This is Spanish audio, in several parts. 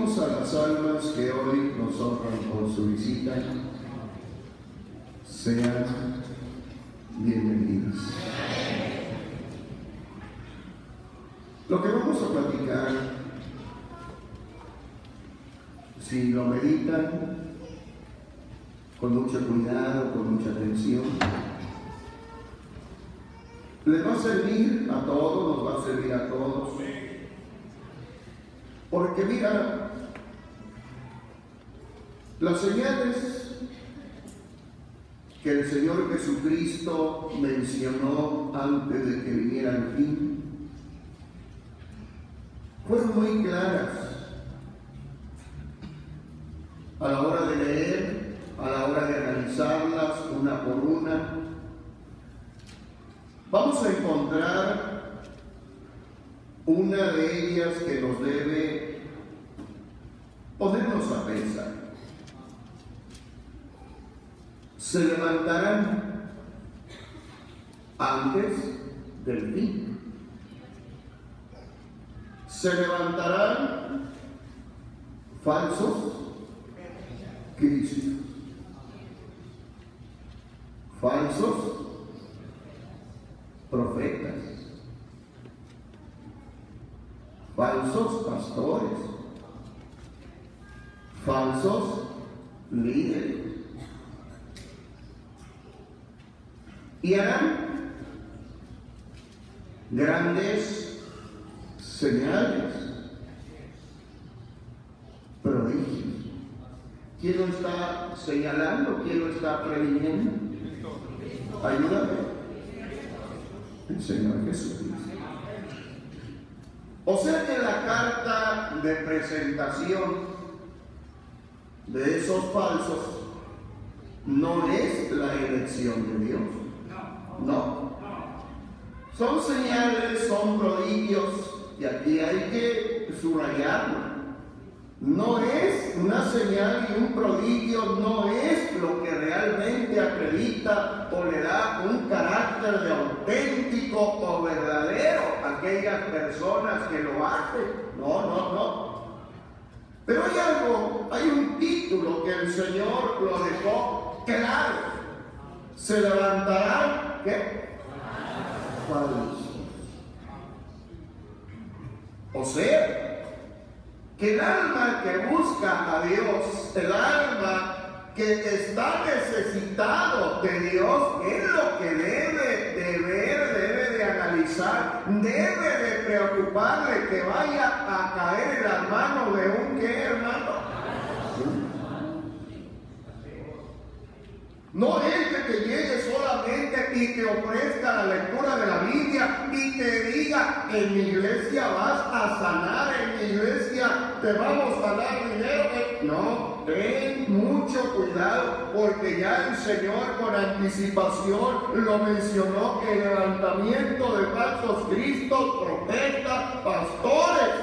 a las almas que hoy nos honran con su visita, sean bienvenidas. Lo que vamos a platicar, si lo meditan con mucho cuidado, con mucha atención, les va a servir a todos, nos va a servir a todos. Porque mira, las señales que el Señor Jesucristo mencionó antes de que viniera el fin, fueron muy claras a la hora de leer, a la hora de analizarlas una por una. Vamos a encontrar una de ellas que nos debe ponernos a pensar. Se levantarán antes del fin. Se levantarán falsos cristos. Falsos profetas falsos pastores, falsos líderes. Y harán grandes señales, prodigios. ¿Quién lo está señalando? ¿Quién lo está previniendo? Ayúdame. El Señor Jesucristo. O sea que la carta de presentación de esos falsos no es la elección de Dios. No. Son señales, son prodigios, y aquí hay que subrayarlo. No es una señal y un prodigio, no es lo que realmente acredita o le da un carácter de auténtico o verdadero a aquellas personas que lo hacen. No, no, no. Pero hay algo, hay un título que el Señor lo dejó claro. Se levantarán, ¿qué? O sea, que el alma que busca a Dios, el alma que está necesitado de Dios, es lo que debe de ver, debe de analizar, debe de preocuparle que vaya a caer en las manos de un qué hermano. No es que llegue solamente y te ofrezca la lectura de la Biblia y te diga, en mi iglesia vas a sanar, en mi iglesia te vamos a dar dinero. No, ten mucho cuidado porque ya el Señor con anticipación lo mencionó, el levantamiento de falsos cristos, profetas, pastores.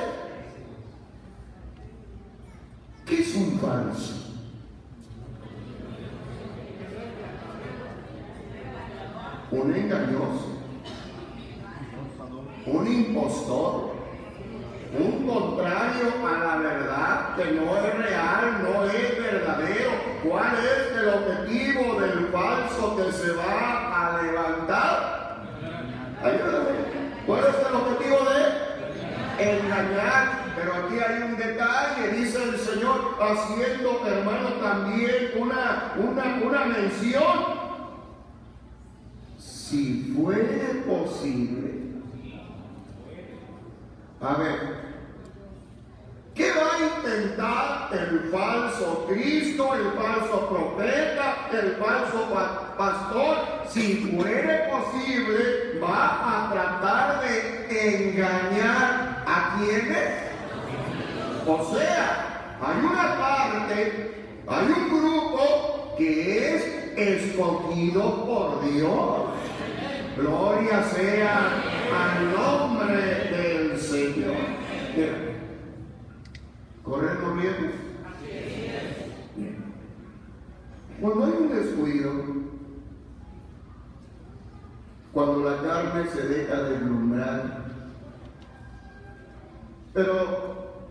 ¿Qué es un falso? Un engañoso, un impostor, un contrario a la verdad que no es real, no es verdadero. ¿Cuál es el objetivo del falso que se va a levantar? ¿Cuál es el objetivo de engañar? Pero aquí hay un detalle, dice el Señor, haciendo, hermano, también una, una, una mención si fuere posible, A ver, ¿qué va a intentar el falso Cristo, el falso profeta, el falso pastor? Si fuere posible, va a tratar de engañar a quienes. O sea, hay una parte, hay un grupo que es escogido por Dios. Gloria sea al nombre del Señor. Corremos riesgos. Cuando hay un descuido, cuando la carne se deja deslumbrar, pero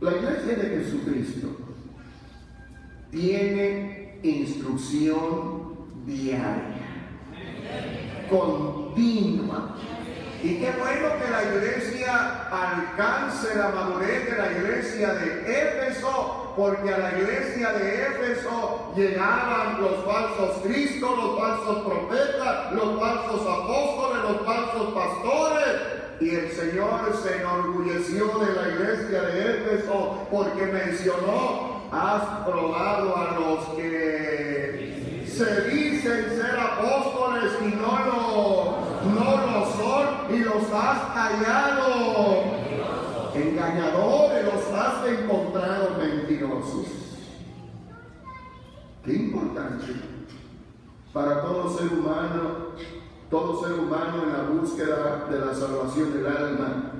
la iglesia de Jesucristo tiene instrucción diaria continua. Y qué bueno que la iglesia alcance la madurez de la iglesia de Éfeso, porque a la iglesia de Éfeso llegaban los falsos cristos, los falsos profetas, los falsos apóstoles, los falsos pastores. Y el Señor se enorgulleció de la iglesia de Éfeso porque mencionó, has probado a los que se dicen ser apóstoles y no lo, no lo son y los has hallado engañadores, los has encontrado mentirosos. Qué importante para todo ser humano, todo ser humano en la búsqueda de la salvación del alma,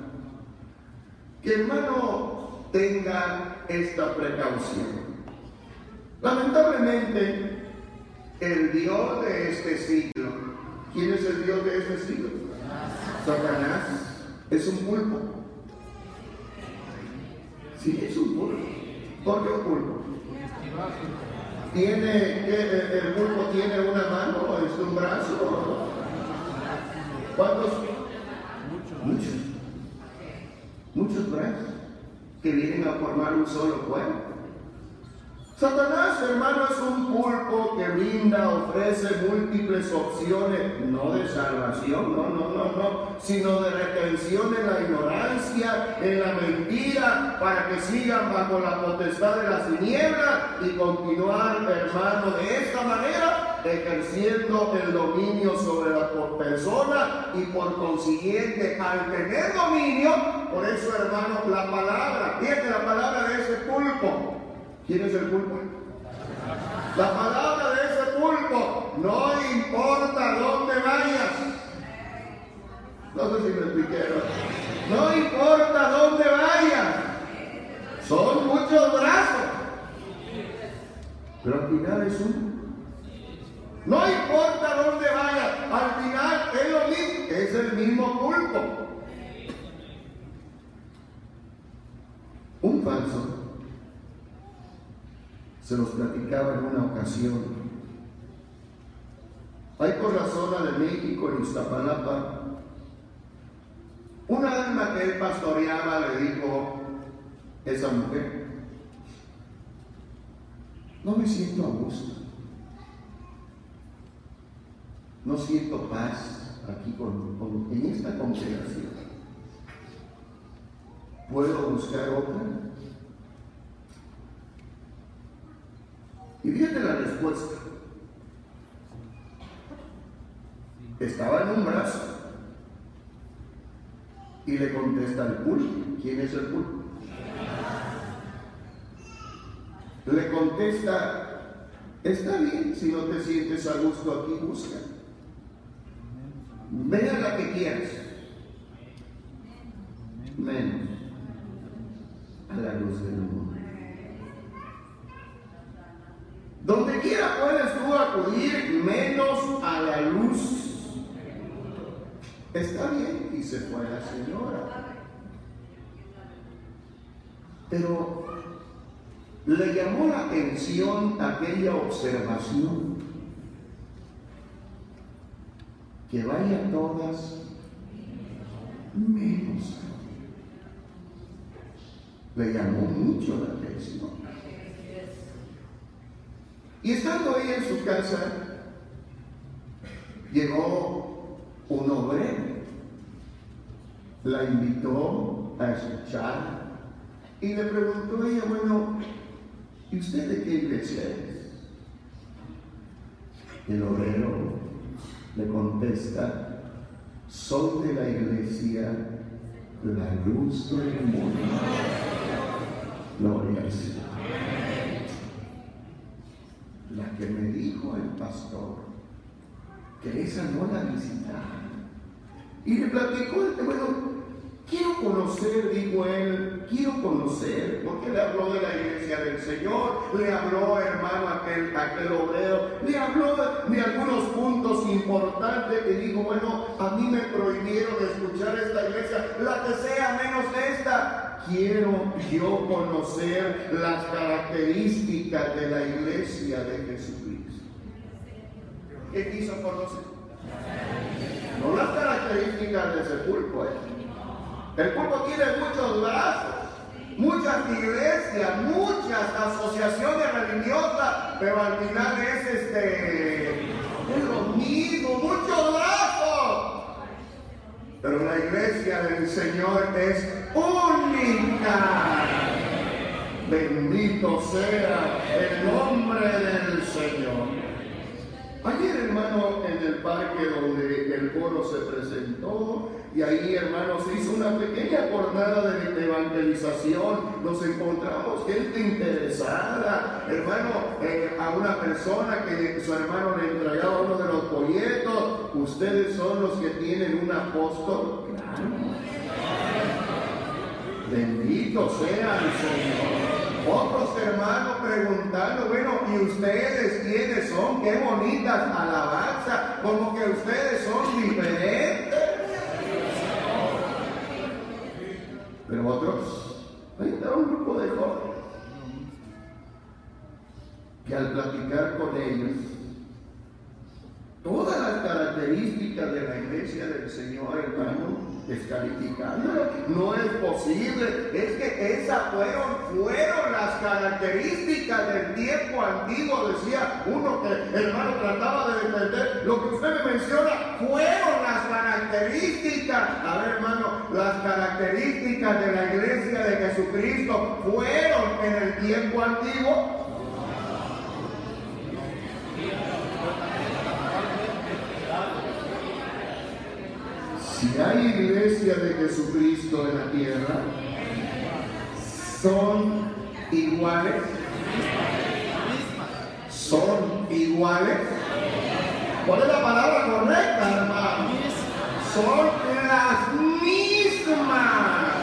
que hermano tenga esta precaución. Lamentablemente, el Dios de este siglo. ¿Quién es el Dios de este siglo? Satanás. Es un pulpo. Sí, es un pulpo. ¿Por qué un pulpo? ¿Tiene, el pulpo tiene una mano? ¿Es un brazo? ¿Cuántos? Muchos. Muchos brazos que vienen a formar un solo cuerpo. Satanás, hermano, es un pulpo que brinda, ofrece múltiples opciones, no de salvación, no, no, no, no, sino de retención en la ignorancia, en la mentira, para que sigan bajo la potestad de las tinieblas y continuar, hermano, de esta manera, ejerciendo el dominio sobre la persona y por consiguiente, al tener dominio, por eso, hermano, la palabra, fíjate la palabra de ese pulpo ¿Quién es el pulpo? La palabra de ese pulpo, no importa dónde vayas. No sé si me expliqué. No importa dónde vayas. Son muchos brazos. Pero al final es uno. No importa dónde vayas, al final es lo mismo, es el mismo pulpo. Un falso se los platicaba en una ocasión. Hay por la zona de México, en Iztapalapa, una alma que él pastoreaba le dijo, esa mujer, no me siento a gusto, no siento paz aquí con, en esta congregación. ¿Puedo buscar otra? Y fíjate la respuesta. Estaba en un brazo. Y le contesta el pulpo. ¿Quién es el pulpo? Le contesta, está bien si no te sientes a gusto aquí, busca. Vea la que quieras. Menos a la luz del mundo. Donde quiera puedes tú acudir, menos a la luz. Está bien, y se fue la señora. Pero le llamó la atención aquella observación. Que vaya todas menos. Le llamó mucho la atención. Y estando ahí en su casa, llegó un obrero, la invitó a escuchar. Y le preguntó ella, bueno, ¿y usted de qué iglesia es? El obrero le contesta, soy de la iglesia la luz del mundo. Gloria al. La que me dijo el pastor que esa no la visitaba. Y le platicó, este, bueno, Quiero conocer, dijo él, quiero conocer, porque le habló de la iglesia del Señor, le habló, hermano, aquel, aquel obrero, le habló de, algunos puntos importantes que dijo, bueno, a mí me prohibieron escuchar esta iglesia, la que sea menos esta. Quiero yo conocer las características de la iglesia de Jesucristo. ¿Qué quiso conocer? No las características de sepulcro, ¿eh? El cuerpo tiene muchos brazos, muchas iglesias, muchas asociaciones religiosas, pero al final es este es lo mismo, muchos brazos. Pero la iglesia del Señor es única. Bendito sea el nombre del Señor. Ayer, hermano, en el parque donde el coro se presentó, y ahí, hermano, se hizo una pequeña jornada de evangelización. Nos encontramos gente interesada, hermano, eh, a una persona que su hermano le entregaba uno de los folletos. Ustedes son los que tienen un apóstol. Bendito sea el Señor. Otros hermanos preguntando, bueno, ¿y ustedes quiénes son? Qué bonitas alabanzas, como que ustedes son diferentes. Pero otros, ahí está un grupo de jóvenes que al platicar con ellos, todas las características de la iglesia del Señor, hermano, descalificándola. No es posible. Es que esas fueron, fueron las características del tiempo antiguo, decía uno que hermano trataba de defender. Lo que usted me menciona fueron las características. A ver, hermano, las características de la iglesia de Jesucristo fueron en el tiempo antiguo. Si hay iglesia de Jesucristo en la tierra, son iguales. Son iguales. ¿Cuál es la palabra correcta, hermano? Son las mismas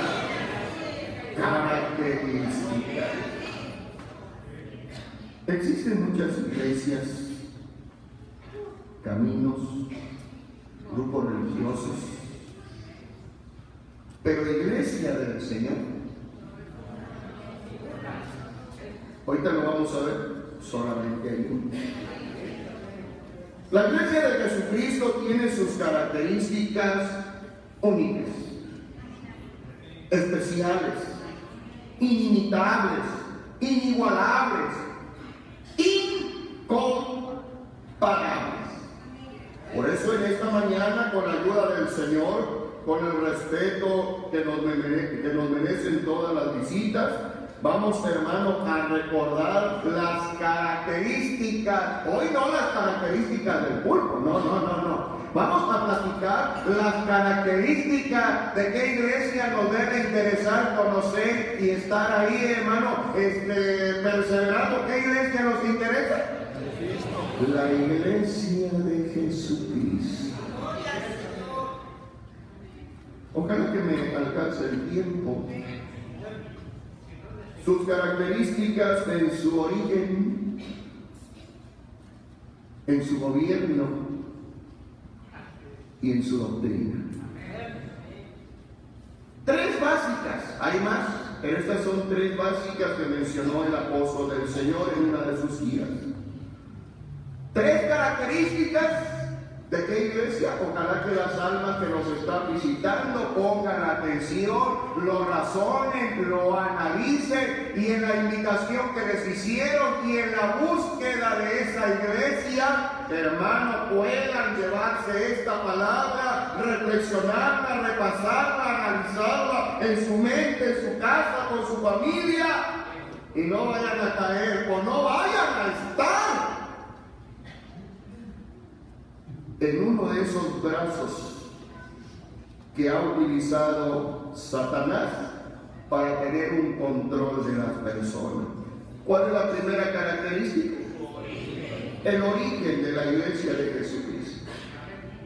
características. Existen muchas iglesias, caminos, grupos religiosos pero iglesia del Señor. Ahorita lo vamos a ver solamente ahí. La iglesia de Jesucristo tiene sus características únicas, especiales, inimitables, inigualables, incomparables. Por eso en esta mañana, con la ayuda del Señor, con el respeto que nos, que nos merecen todas las visitas. Vamos, hermano, a recordar las características, hoy no las características del pulpo, no, no, no, no. Vamos a platicar las características de qué iglesia nos debe interesar conocer y estar ahí, hermano, este, perseverando. ¿Qué iglesia nos interesa? La iglesia de Jesucristo. Ojalá que me alcance el tiempo. Sus características en su origen, en su gobierno y en su doctrina. Tres básicas, hay más, pero estas son tres básicas que mencionó el apóstol del Señor en una de sus guías. Tres características ¿De qué iglesia? Ojalá que las almas que nos están visitando pongan atención, lo razonen, lo analicen y en la invitación que les hicieron y en la búsqueda de esa iglesia, hermano, puedan llevarse esta palabra, reflexionarla, repasarla, analizarla en su mente, en su casa, con su familia y no vayan a caer o no vayan a estar en uno de esos brazos que ha utilizado Satanás para tener un control de las personas. ¿Cuál es la primera característica? El origen de la iglesia de Jesucristo.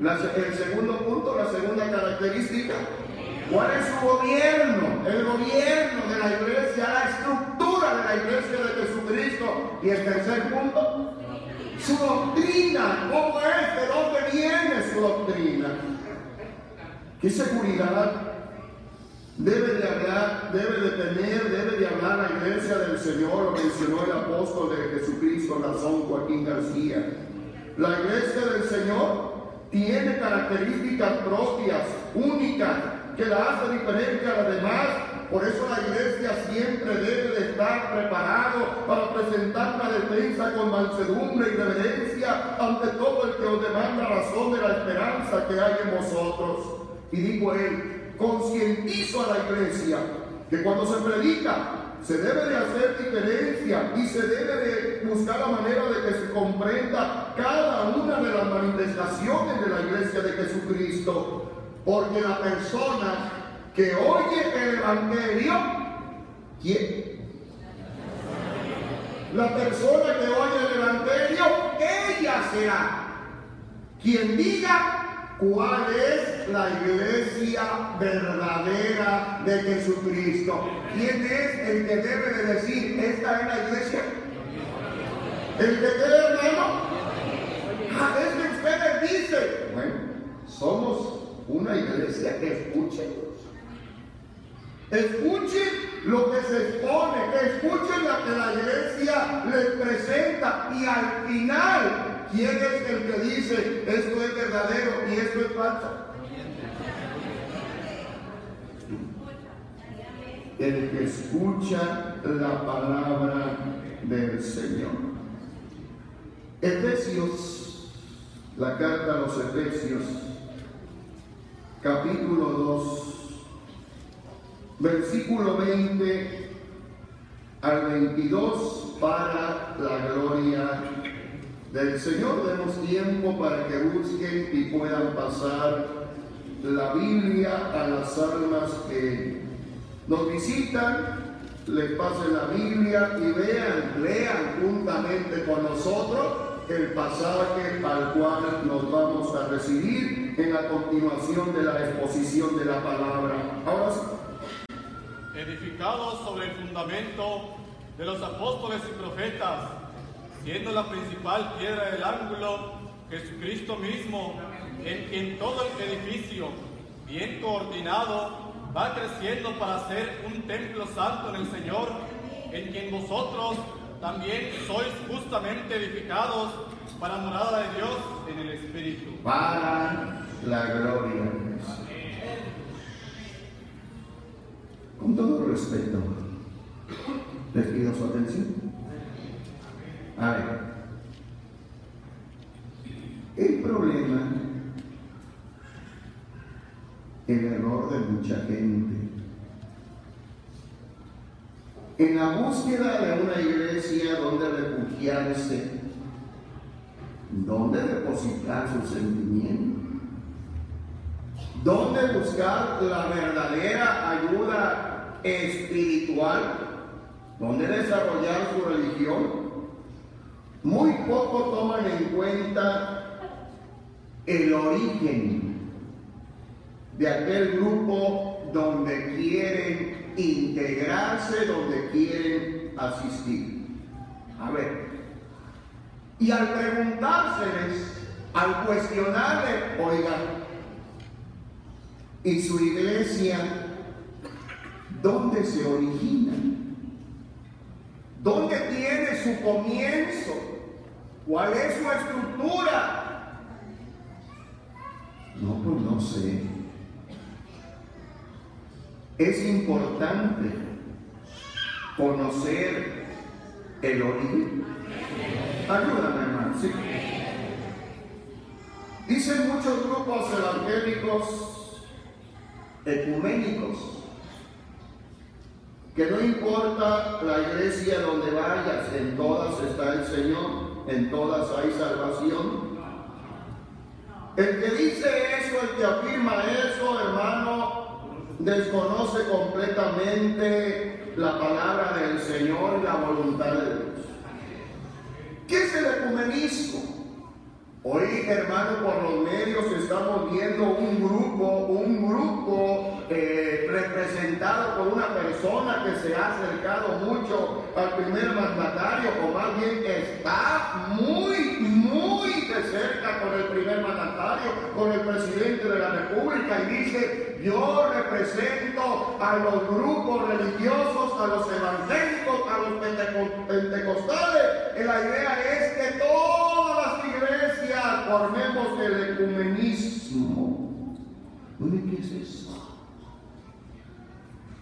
el segundo punto, la segunda característica, ¿cuál es su gobierno? El gobierno de la iglesia, la estructura de la iglesia de Jesucristo. Y el tercer punto, su doctrina, ¿cómo es? ¿De dónde viene su doctrina? ¿Qué seguridad debe de hablar, debe de tener, debe de hablar la iglesia del Señor? Lo mencionó el apóstol de Jesucristo, Nazón Joaquín García. La iglesia del Señor tiene características propias, únicas, que la hace diferente a las demás por eso la iglesia siempre debe de estar preparado para presentar la defensa con mansedumbre y reverencia ante todo el que os demanda razón de la esperanza que hay en vosotros. Y dijo él, concientizo a la iglesia que cuando se predica se debe de hacer diferencia y se debe de buscar la manera de que se comprenda cada una de las manifestaciones de la iglesia de Jesucristo. Porque la persona que oye el Evangelio, ¿quién? La persona que oye el Evangelio, ella será quien diga cuál es la iglesia verdadera de Jesucristo. ¿Quién es el que debe de decir, esta es la iglesia? ¿El que cree, hermano? Ah, es que ustedes dicen, bueno, somos una iglesia que escucha Escuchen lo que se expone, escuchen lo que la iglesia les presenta y al final, ¿quién es el que dice esto es verdadero y esto es falso? El que escucha la palabra del Señor. Efesios, la carta a los Efesios, capítulo 2 versículo 20 al 22 para la gloria del Señor. Demos tiempo para que busquen y puedan pasar la Biblia a las almas que nos visitan, les pasen la Biblia y vean, lean juntamente con nosotros el pasaje al cual nos vamos a recibir en la continuación de la exposición de la palabra. Ahora edificados sobre el fundamento de los apóstoles y profetas, siendo la principal piedra del ángulo Jesucristo mismo, en quien todo el edificio, bien coordinado, va creciendo para ser un templo santo en el Señor, en quien vosotros también sois justamente edificados para morada de Dios en el Espíritu. Para la gloria Con todo respeto, les pido su atención. A ver, el problema, el error de mucha gente, en la búsqueda de una iglesia donde refugiarse, donde depositar sus sentimientos, donde buscar la verdadera ayuda espiritual, donde desarrollar su religión, muy poco toman en cuenta el origen de aquel grupo donde quieren integrarse, donde quieren asistir. A ver, y al preguntárseles, al cuestionarle, oigan, ¿y su iglesia ¿Dónde se origina? ¿Dónde tiene su comienzo? ¿Cuál es su estructura? No, pues no sé. Es importante conocer el origen. Ayúdame, hermano. ¿sí? Dicen muchos grupos evangélicos ecuménicos que no importa la iglesia donde vayas, en todas está el Señor, en todas hay salvación. El que dice eso, el que afirma eso, hermano, desconoce completamente la palabra del Señor y la voluntad de Dios. ¿Qué es el ecumenismo? Hoy, hermano, por los medios estamos viendo un grupo, un grupo eh, representado por una persona que se ha acercado mucho al primer mandatario, o más bien está muy, muy de cerca con el primer mandatario, con el presidente de la República, y dice, yo represento a los grupos religiosos, a los evangélicos, a los pentecostales, y la idea es que todas las formemos el ecumenismo. ¿Qué es eso?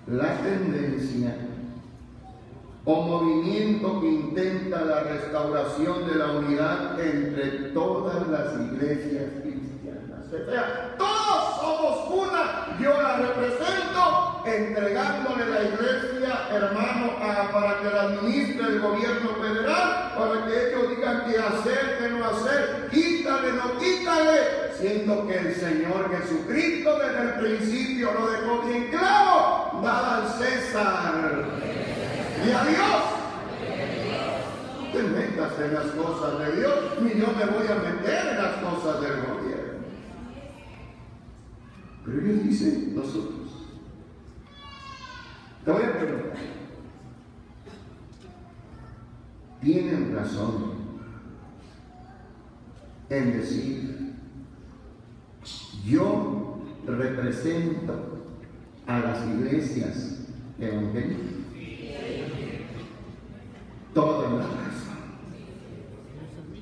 La tendencia o movimiento que intenta la restauración de la unidad entre todas las iglesias cristianas. Todos somos una, yo la represento, entregándole hermano, para que la administre el gobierno federal, para que ellos digan qué hacer, qué no hacer, quítale, no quítale, siendo que el Señor Jesucristo desde el principio lo dejó bien claro, dada al César y a Dios. Te metas en las cosas de Dios, ni yo me voy a meter en las cosas del gobierno. Pero ellos dicen nosotros. Te. Tienen razón en decir, yo represento a las iglesias evangélicas. Toda la casa.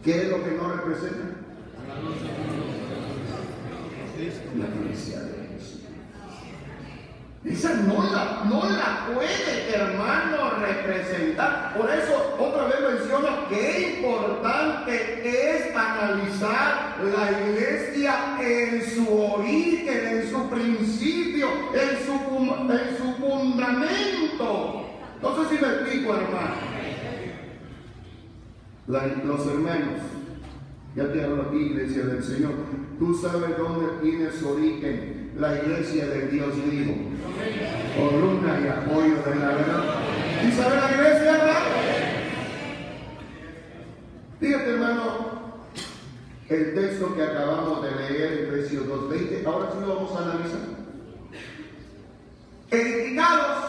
¿Qué es lo que no representa? La iglesia de Esa no la, no la puede, hermano, representar. Por eso, otra vez menciono qué importante es analizar la iglesia en su origen, en su principio, en su, en su fundamento. No sé si me explico, hermano los hermanos, ya te hablo aquí, iglesia del Señor, tú sabes dónde tiene su origen la iglesia del Dios vivo, columna y apoyo de la verdad. ¿Y sabe la iglesia, hermano? Fíjate, hermano, el texto que acabamos de leer, Efesios 2.20, ahora sí lo vamos a analizar. Edificados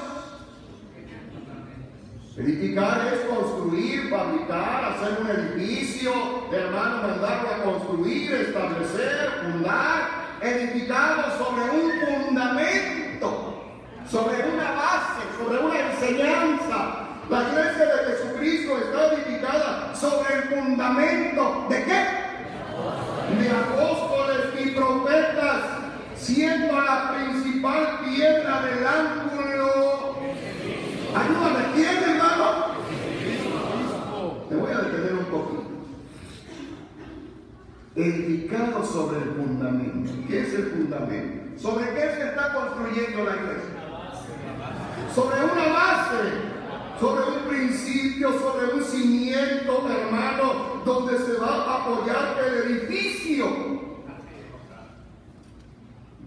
Edificar es construir, fabricar, hacer un edificio, hermano, mandarlo a construir, establecer, fundar, edificado sobre un fundamento, sobre una base, sobre una enseñanza. La iglesia de Jesucristo está edificada sobre el fundamento de qué? De apóstoles y profetas, siendo la principal piedra del ángulo Ayúdame, ¿quién, hermano? Me voy a detener un poquito. Edificado sobre el fundamento. ¿Qué es el fundamento? ¿Sobre qué se está construyendo la iglesia? Sobre una base, sobre un principio, sobre un cimiento, hermano, donde se va a apoyar el edificio.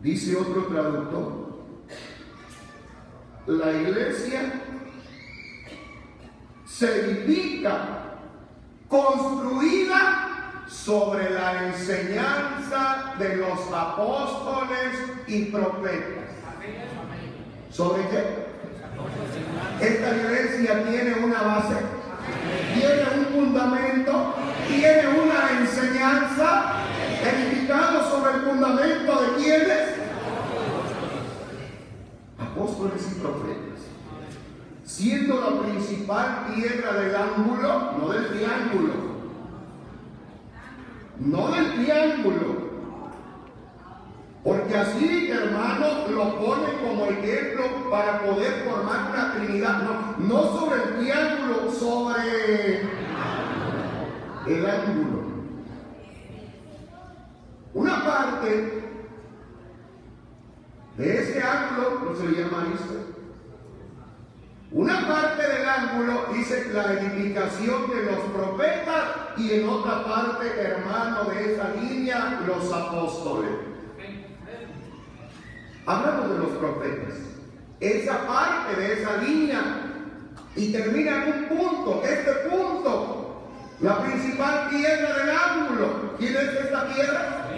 Dice otro traductor, la iglesia se edifica, construida sobre la enseñanza de los apóstoles y profetas. ¿Sobre qué? Esta iglesia tiene una base, tiene un fundamento, tiene una enseñanza edificado sobre el fundamento de quienes? Apóstoles y profetas siendo la principal piedra del ángulo, no del triángulo, no del triángulo, Porque así, hermano, lo pone como ejemplo para poder formar una trinidad. No, no sobre el triángulo, sobre el ángulo. Una parte de ese ángulo no se le llama esto. Una parte del ángulo dice la edificación de los profetas y en otra parte, hermano, de esa línea, los apóstoles. Hablamos de los profetas. Esa parte de esa línea y termina en un punto, este punto, la principal piedra del ángulo. ¿Quién es esta piedra?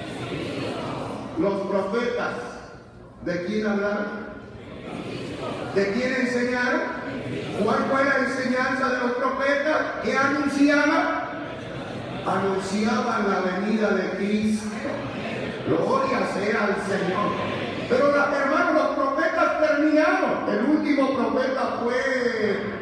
Los profetas. ¿De quién hablaron? ¿De quién enseñaron? ¿Cuál fue la enseñanza de los profetas? que anunciaba? Anunciaban la venida de Cristo. Gloria sea al Señor. Pero hermanos, los profetas terminaron. El último profeta fue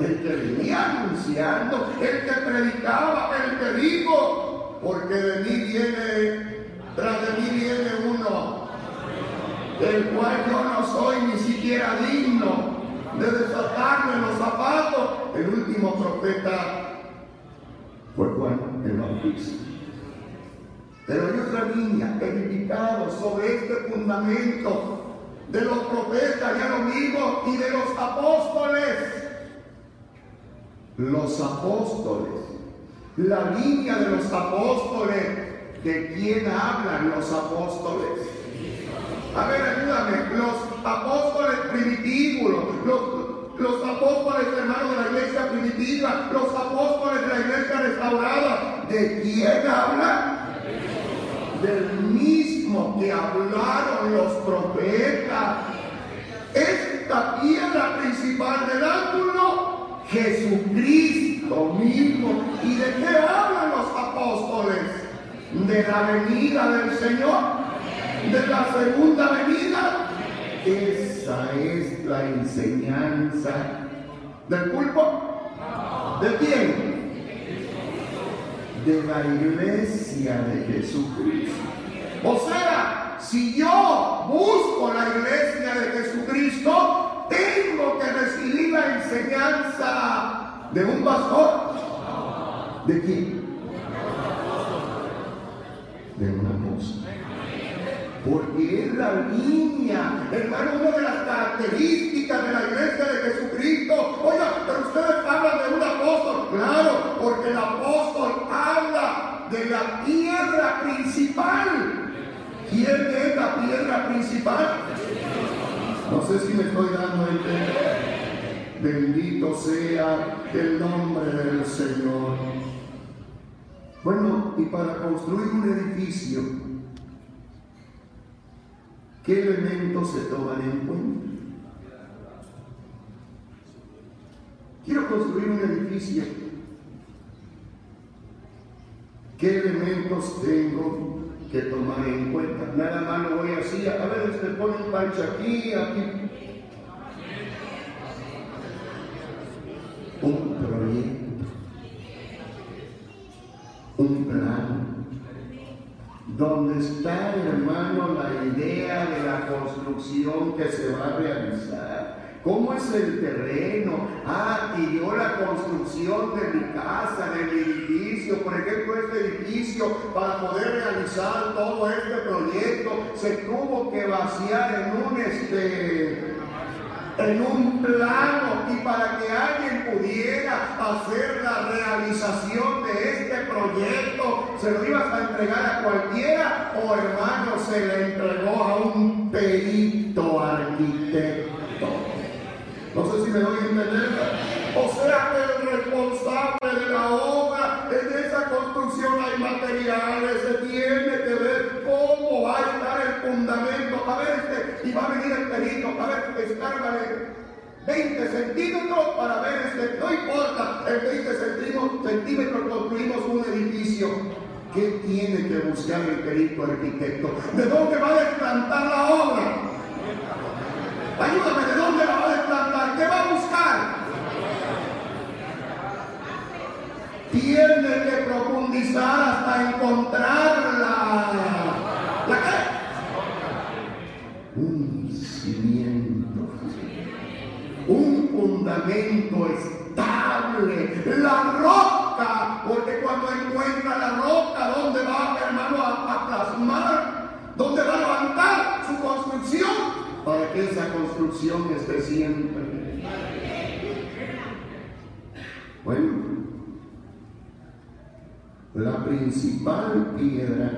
el que venía anunciando, el que predicaba, el que dijo, porque de mí viene, tras de mí viene uno, del cual yo no soy ni siquiera digno de desatarme los zapatos. El último profeta fue Juan el Bautista. Pero hay otra línea edificado sobre este fundamento de los profetas, lo mismo, y de los apóstoles. Los apóstoles. La línea de los apóstoles. ¿De quién hablan los apóstoles? A ver, ayúdame. Los apóstoles primitivos, los, los apóstoles hermanos de la iglesia primitiva, los apóstoles de la iglesia restaurada, ¿de quién hablan? Del mismo que hablaron los profetas. Esta piedra principal del ángulo, Jesucristo mismo. ¿Y de qué hablan los apóstoles? De la venida del Señor de la segunda venida. Esa es la enseñanza del culto. ¿De quién? De la iglesia de Jesucristo. O sea, si yo busco la iglesia de Jesucristo, tengo que recibir la enseñanza de un pastor. ¿De quién? De una apóstol porque es la línea, hermano, una de las características de la iglesia de Jesucristo. Oiga, pero ustedes hablan de un apóstol, claro, porque el apóstol habla de la piedra principal. ¿Quién es la piedra principal? No sé si me estoy dando a entender. Bendito sea el nombre del Señor. Bueno, y para construir un edificio, ¿Qué elementos se toman en cuenta? Quiero construir un edificio. ¿Qué elementos tengo que tomar en cuenta? Nada más lo voy así, a ver, se pone un pancho aquí, aquí. Un proyecto, un plan, donde está, hermano, la idea de la construcción que se va a realizar. ¿Cómo es el terreno? Ah, y yo la construcción de mi casa, de mi edificio. Por ejemplo, este edificio, para poder realizar todo este proyecto, se tuvo que vaciar en un este en un plano y para que alguien pudiera hacer la realización de este proyecto, se lo ibas a entregar a cualquiera o hermano se le entregó a un perito arquitecto. No sé si me doy a entender. O sea que el responsable de la obra, en esa construcción hay materiales, se tiene que ver cómo va a estar el fundamento. A ver, este, y va a venir el perito, a ver, descárgale 20 centímetros para ver este, no importa, en 20 centímetros, construimos un edificio. ¿Qué tiene que buscar el perito arquitecto? ¿De dónde va a desplantar la obra? Ayúdame, ¿de dónde la va a desplantar? ¿Qué va a buscar? Tiene que profundizar hasta encontrarla. ¿La estable. La roca. Porque cuando encuentra la roca, ¿dónde va, hermano, a, a plasmar? ¿Dónde va a levantar su construcción? Para que esa construcción esté siempre. Bueno, la principal piedra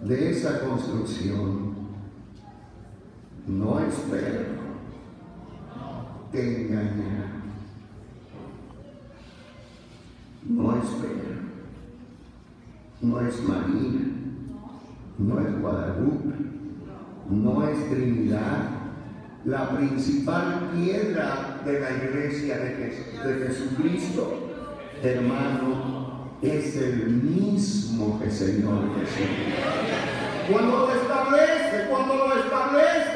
de esa construcción no es Pedro, te. No es Pedro, no es María, no es Guadalupe, no es Trinidad. La principal piedra de la iglesia de, de Jesucristo hermano, es el mismo que Señor Jesús. Cuando lo establece, cuando lo establece,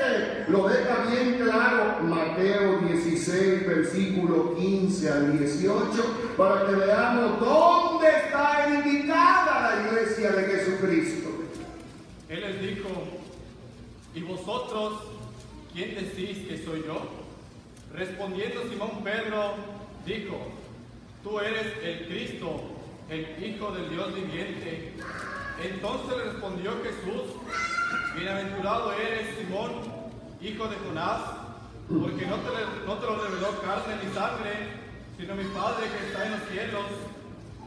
lo deja bien claro Mateo 16, versículo 15 al 18, para que veamos dónde está indicada la iglesia de Jesucristo. Él les dijo, ¿y vosotros quién decís que soy yo? Respondiendo Simón Pedro, dijo, tú eres el Cristo, el Hijo del Dios viviente. Entonces le respondió Jesús, bienaventurado eres Simón, hijo de Jonás, porque no te, lo reveló carne ni sangre, sino mi Padre que está en los cielos.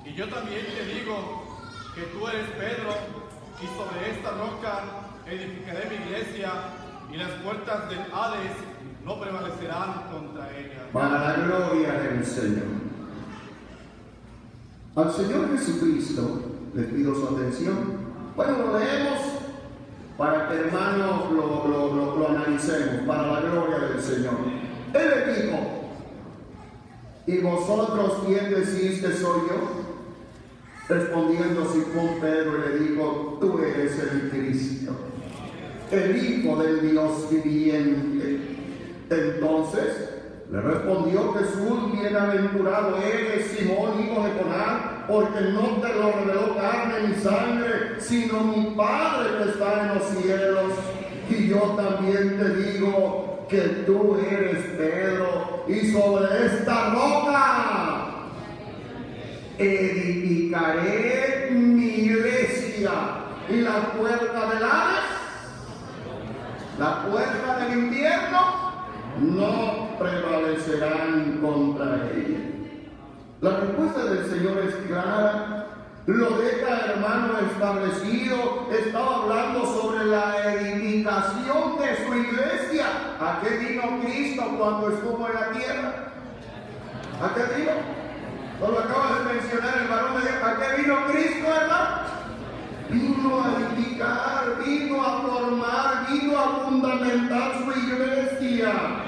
Y yo también te digo que tú eres Pedro, y sobre esta roca edificaré mi iglesia, y las puertas del Hades no prevalecerán contra ella. Para la gloria del Señor. Al Señor Jesucristo le pido su atención. Bueno, lo leemos para que hermanos lo, lo, analicemos, para la gloria del Señor. Él le dijo, ¿y vosotros quién decís que soy yo? Respondiendo Simón Pedro le dijo, tú eres el Cristo, el Hijo del Dios viviente. Entonces le respondió Jesús, bienaventurado eres, Simón, hijo de Jonás, porque no te lo reveló carne ni sangre, sino mi Padre que está en los cielos. Y yo también te digo que tú eres Pedro, y sobre esta roca edificaré mi iglesia y la puerta del Hades, la puerta del invierno, no prevalecerán contra ella. La respuesta del Señor es clara. Lo deja hermano establecido. Estaba hablando sobre la edificación de su iglesia. ¿A qué vino Cristo cuando estuvo en la tierra? ¿A qué vino? Lo acaba de mencionar el varón de. ¿A qué vino Cristo, hermano? Vino a edificar, vino a formar, vino a fundamentar su iglesia.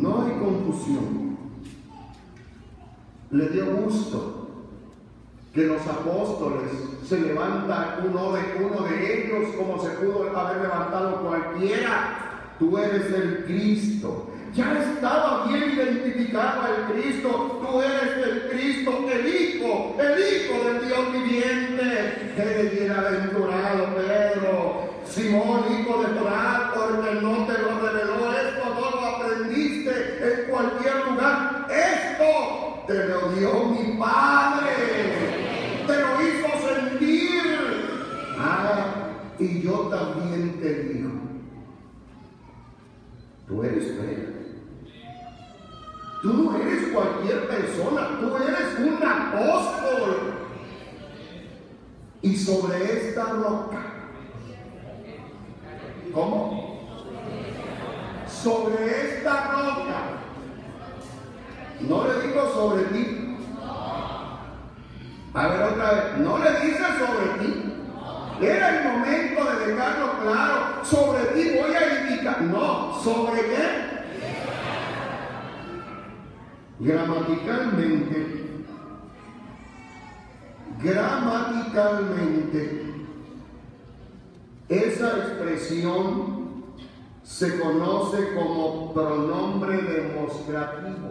No hay confusión. Le dio gusto que los apóstoles se levanta uno de, uno de ellos como se pudo haber levantado cualquiera. Tú eres el Cristo. Ya estaba bien identificado el Cristo. Tú eres el Cristo, el Hijo, el Hijo del Dios viviente. Eres bienaventurado, Pedro. Simón, hijo de Torah, porque no te lo reveló esto, no lo aprendiste en cualquier lugar. Esto te lo dio mi Padre. Te lo hizo sentir. Ah, y yo también te digo, tú eres Pedro. Tú no eres cualquier persona, tú eres un apóstol. Y sobre esta roca, ¿cómo? Sobre esta roca. No le digo sobre ti. A ver otra vez, no le dice sobre ti. Era el momento de dejarlo claro. Sobre ti voy a indicar. No, ¿sobre qué? gramaticalmente, gramaticalmente, esa expresión se conoce como pronombre demostrativo.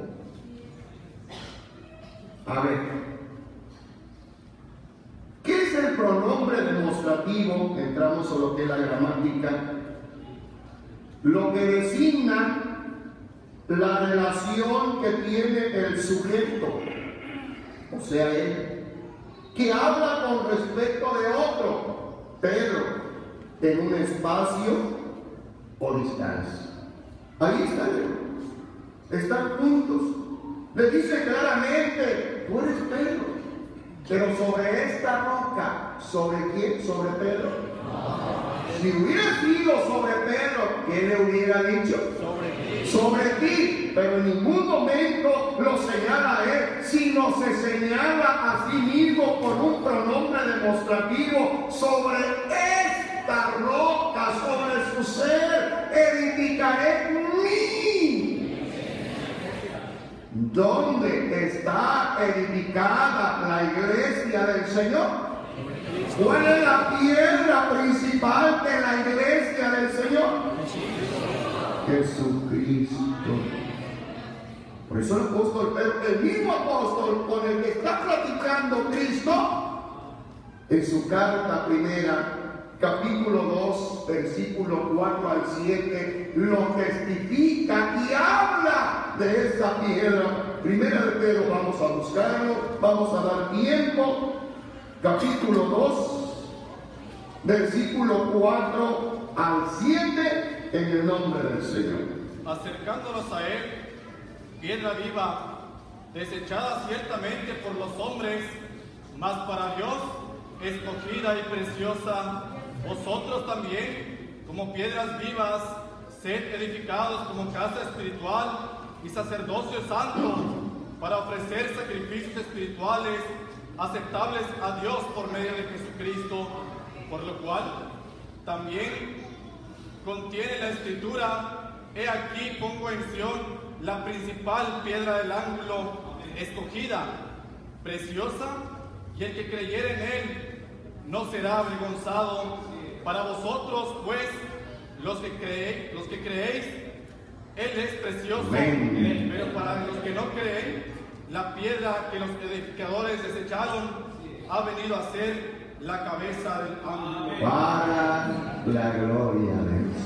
A ver, ¿qué es el pronombre demostrativo? Entramos a lo que es la gramática. Lo que designa la relación que tiene el sujeto, o sea, él, que habla con respecto de otro, pero en un espacio o distancia. Ahí están, están juntos. Le dice claramente, tú eres Pedro, pero sobre esta roca, ¿sobre quién? Sobre Pedro. Si hubiera sido sobre Pedro, ¿qué le hubiera dicho? Sobre ti. Sobre ti. Pero en ningún momento lo señala a él, sino se señala a sí mismo con un pronombre demostrativo sobre esta roca, sobre su ser, edificaré mi. ¿Dónde está edificada la iglesia del Señor? ¿Cuál es la piedra principal de la iglesia del Señor? Jesucristo. Por eso el apóstol Pedro, el mismo apóstol con el que está platicando Cristo, en su carta primera, capítulo 2, versículo 4 al 7, lo testifica y habla de esa piedra. Primera de Pedro, vamos a buscarlo, vamos a dar tiempo capítulo 2, versículo 4 al 7, en el nombre del Señor. Acercándonos a Él, piedra viva, desechada ciertamente por los hombres, mas para Dios escogida y preciosa, vosotros también, como piedras vivas, sed edificados como casa espiritual y sacerdocio santo, para ofrecer sacrificios espirituales aceptables a Dios por medio de Jesucristo, por lo cual también contiene la escritura, he aquí pongo en Sion la principal piedra del ángulo, escogida, preciosa, y el que creyere en él no será avergonzado. Para vosotros, pues, los que, los que creéis, él es precioso, pero para los que no creen, la piedra que los edificadores desecharon ha venido a ser la cabeza del ángulo. Para la gloria de Dios.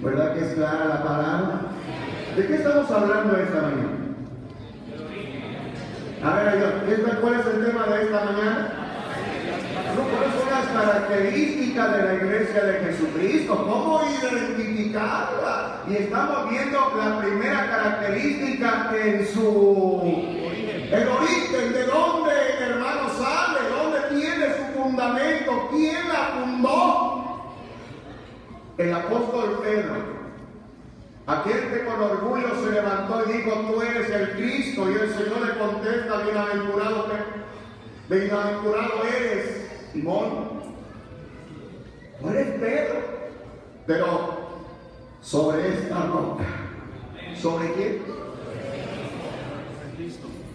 ¿Verdad que es clara la palabra? ¿De qué estamos hablando esta mañana? A ver, ¿cuál es el tema de esta mañana? ¿Cuáles son las características de la iglesia de Jesucristo? ¿Cómo identificarla? Y estamos viendo la primera característica en su el origen, de dónde hermano sale, dónde tiene su fundamento, quién la fundó. El apóstol Pedro. Aquel que con orgullo se levantó y dijo, tú eres el Cristo. Y el Señor le contesta, bienaventurado, bienaventurado eres Simón, no eres Pedro, pero sobre esta roca, ¿sobre quién?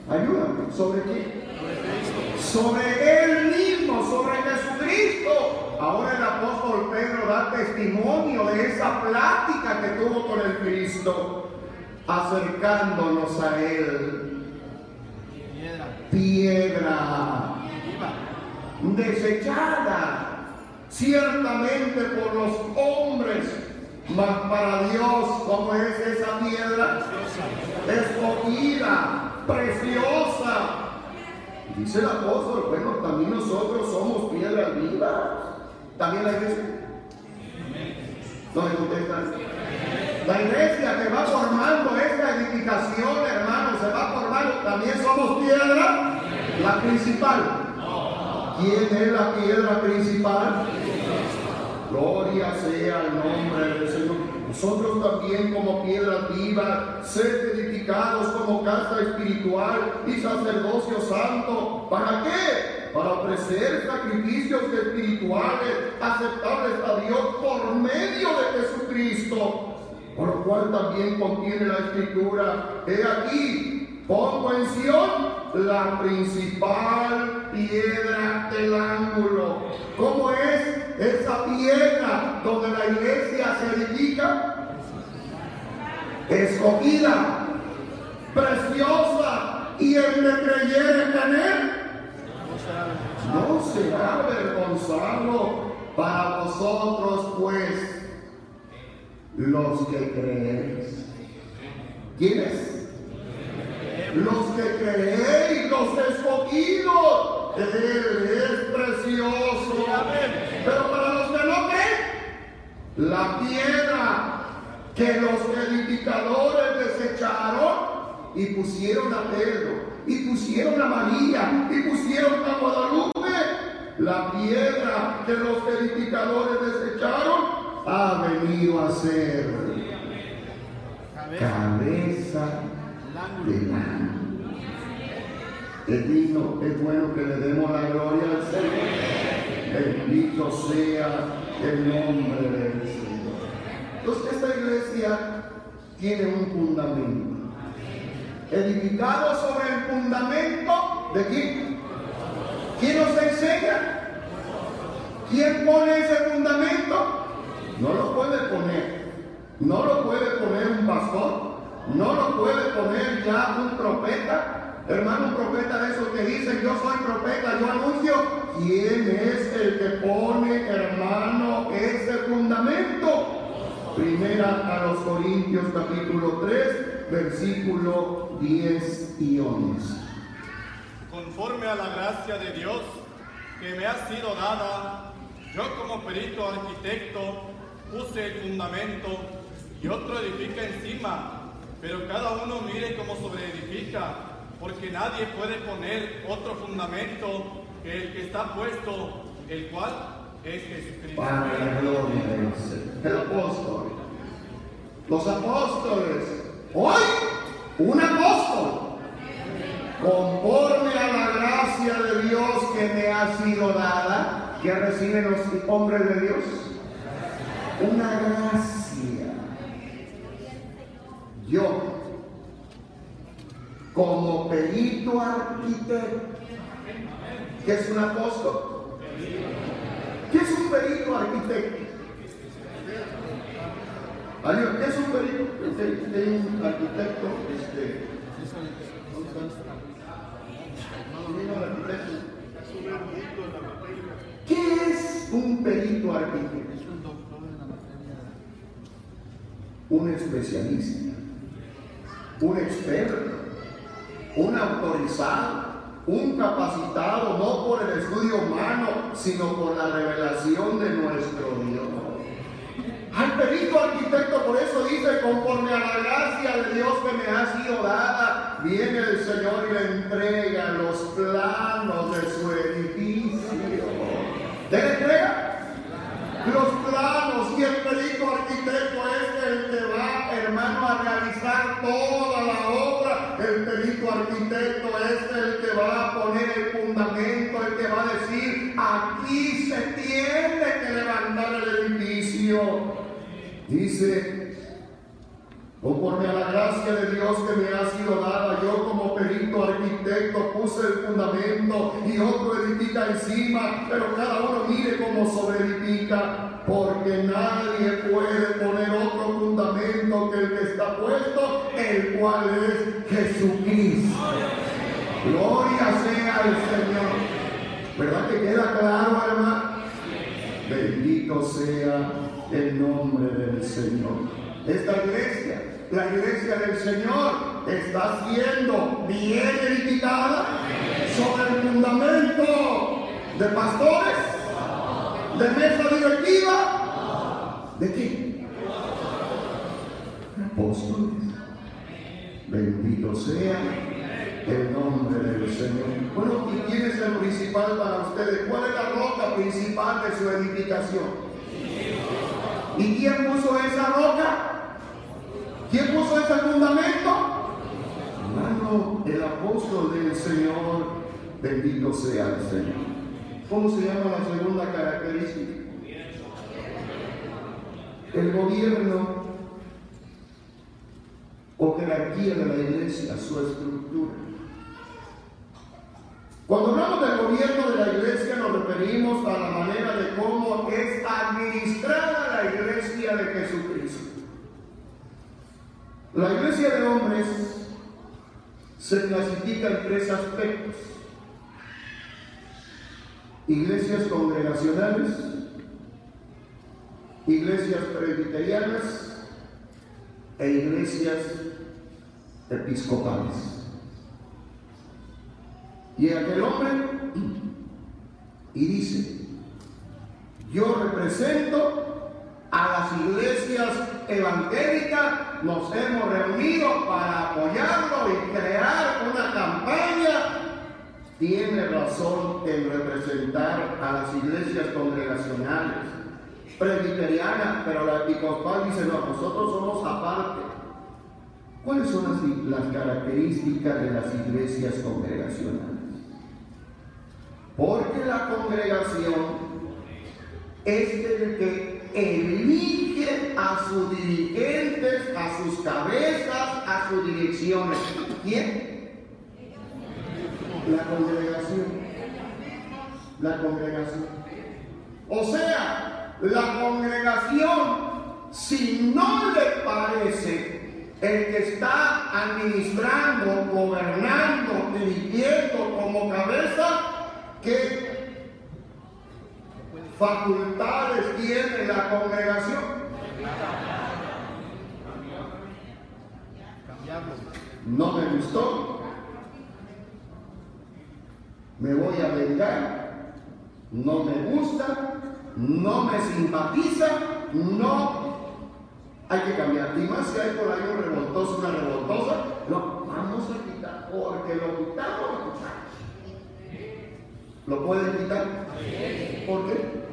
Ayúdame, ¿sobre quién? Sobre él mismo, sobre Jesucristo. Ahora el apóstol Pedro da testimonio de esa plática que tuvo con el Cristo, acercándonos a él. Piedra desechada ciertamente por los hombres, mas para Dios, como es esa piedra? Escogida, preciosa. Dice el apóstol, bueno, también nosotros somos piedras vivas. También la iglesia. ¿No contestan? La iglesia que va formando esta edificación, hermano, se va formando, también somos piedra, la principal. ¿Quién es la piedra principal? Gloria sea el nombre del Señor. Nosotros también como piedra viva, ser edificados como casa espiritual y sacerdocio santo. ¿Para qué? Para ofrecer sacrificios espirituales aceptables a Dios por medio de Jesucristo. Por lo cual también contiene la escritura. He aquí, pongo en Sion la principal piedra del ángulo. ¿Cómo es esa piedra donde la iglesia se edifica? Escogida, preciosa, y el que creyere en él No será avergonzado para vosotros, pues, los que creéis. ¿Quiénes? Los que creéis, los escogidos. Él es precioso. Pero para los que no creen, la piedra que los edificadores desecharon y pusieron a Pedro, y pusieron a María, y pusieron a Guadalupe, la piedra que los edificadores desecharon, ha venido a ser cabeza la es digno, es bueno que le demos la gloria al Señor. Bendito sea el nombre del Señor. Entonces esta iglesia tiene un fundamento. Edificado sobre el fundamento de quién? ¿Quién nos enseña? ¿Quién pone ese fundamento? No lo puede poner. No lo puede poner un pastor. No lo puede poner ya un profeta Hermano profeta de esos que dicen, yo soy profeta, yo anuncio. ¿Quién es el que pone, hermano, ese fundamento? Primera a los Corintios capítulo 3, versículo 10 y 11. Conforme a la gracia de Dios que me ha sido dada, yo como perito arquitecto puse el fundamento y otro edifica encima, pero cada uno mire cómo sobre edifica porque nadie puede poner otro fundamento que el que está puesto, el cual es Jesucristo. Para la gloria de El apóstol. Los apóstoles. Hoy, un apóstol. Conforme a la gracia de Dios que me ha sido dada, que reciben los hombres de Dios. Una gracia. Yo como perito arquitecto. ¿Qué es un apóstol? ¿Qué es un perito arquitecto? ¿Qué es un perito? Este, un arquitecto, este, ¿Qué es un perito arquitecto? Un especialista, un experto un autorizado, un capacitado, no por el estudio humano, sino por la revelación de nuestro Dios. Al perito arquitecto por eso dice, conforme a la gracia de Dios que me ha sido dada, viene el Señor y le entrega los planos de su edificio. Los planos y el perito arquitecto es el que va, hermano, a realizar toda la obra. El perito arquitecto es el que va a poner el fundamento, el que va a decir, aquí se tiene que levantar el edificio. Dice Conforme a la gracia de Dios que me ha sido dada, yo como perito arquitecto puse el fundamento y otro edifica encima, pero cada uno mire cómo sobreedifica, porque nadie puede poner otro fundamento que el que está puesto, el cual es Jesucristo. Gloria sea al Señor. ¿Verdad que queda claro, hermano? Bendito sea el nombre del Señor. Esta iglesia la iglesia del Señor está siendo bien edificada sobre el fundamento de pastores, de mesa directiva, ¿de qué? Apóstoles. Bendito sea el nombre del Señor. Bueno, ¿y quién es el principal para ustedes? ¿Cuál es la roca principal de su edificación? ¿Y quién puso esa roca? ¿Quién puso ese fundamento? Hermano, el apóstol del Señor, bendito sea el Señor. ¿Cómo se llama la segunda característica? El gobierno o jerarquía de la iglesia, su estructura. Cuando hablamos del gobierno de la iglesia nos referimos a la manera de cómo es administrada la iglesia de Jesucristo. La iglesia de hombres se clasifica en tres aspectos. iglesias congregacionales, iglesias presbiterianas e iglesias episcopales. Y aquel hombre y dice, yo represento a las iglesias evangélicas, nos hemos reunido para apoyarlo y crear una campaña. Tiene razón en representar a las iglesias congregacionales, presbiterianas, pero la episcopal dice, no, nosotros somos aparte. ¿Cuáles son las, las características de las iglesias congregacionales? Porque la congregación es el que elige a sus dirigentes, a sus cabezas, a sus direcciones. ¿Quién? La congregación. La congregación. O sea, la congregación, si no le parece el que está administrando, gobernando, dirigiendo como cabeza, ¿Qué facultades tiene la congregación? No me gustó. Me voy a vengar. No me gusta. No me simpatiza. No. Hay que cambiar. Y más si hay por ahí un revoltoso, una revoltosa. No, vamos a quitar. Porque lo quitamos, lo quitamos. ¿Lo pueden quitar? ¿Por qué?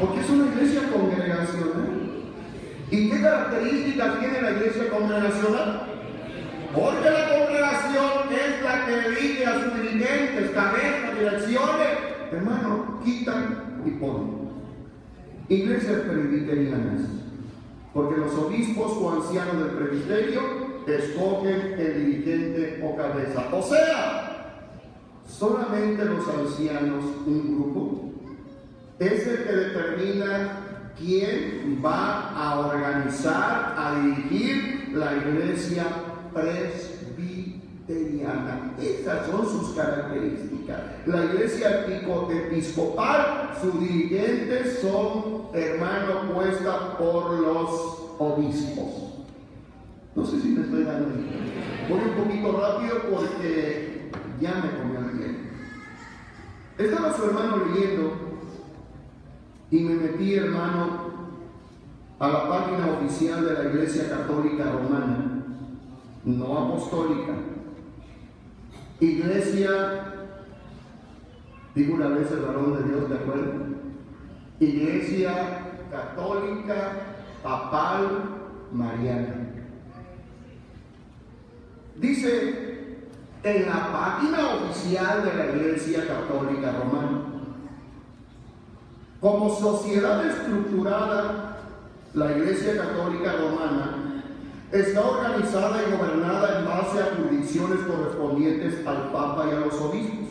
Porque es una iglesia congregacional. ¿Y qué características tiene la iglesia congregacional? Porque la congregación es la que elige a sus dirigentes, cabezas, direcciones. Hermano, quitan y ponen. Iglesias presbiterianas. Porque los obispos o ancianos del presbiterio escogen el dirigente o cabeza. O sea, solamente los ancianos, un grupo, es el que determina quién va a organizar, a dirigir la iglesia presbiteriana. Estas son sus características. La iglesia episcopal, sus dirigentes son hermanos puesta por los obispos. No sé si me estoy dando. Voy un poquito rápido porque ya me comió el. Estaba su hermano leyendo y me metí, hermano, a la página oficial de la Iglesia Católica Romana, no apostólica. Iglesia, digo una vez el varón de Dios, ¿de acuerdo? Iglesia Católica Papal Mariana. Dice en la página oficial de la Iglesia Católica Romana. Como sociedad estructurada, la Iglesia Católica Romana está organizada y gobernada en base a jurisdicciones correspondientes al Papa y a los obispos.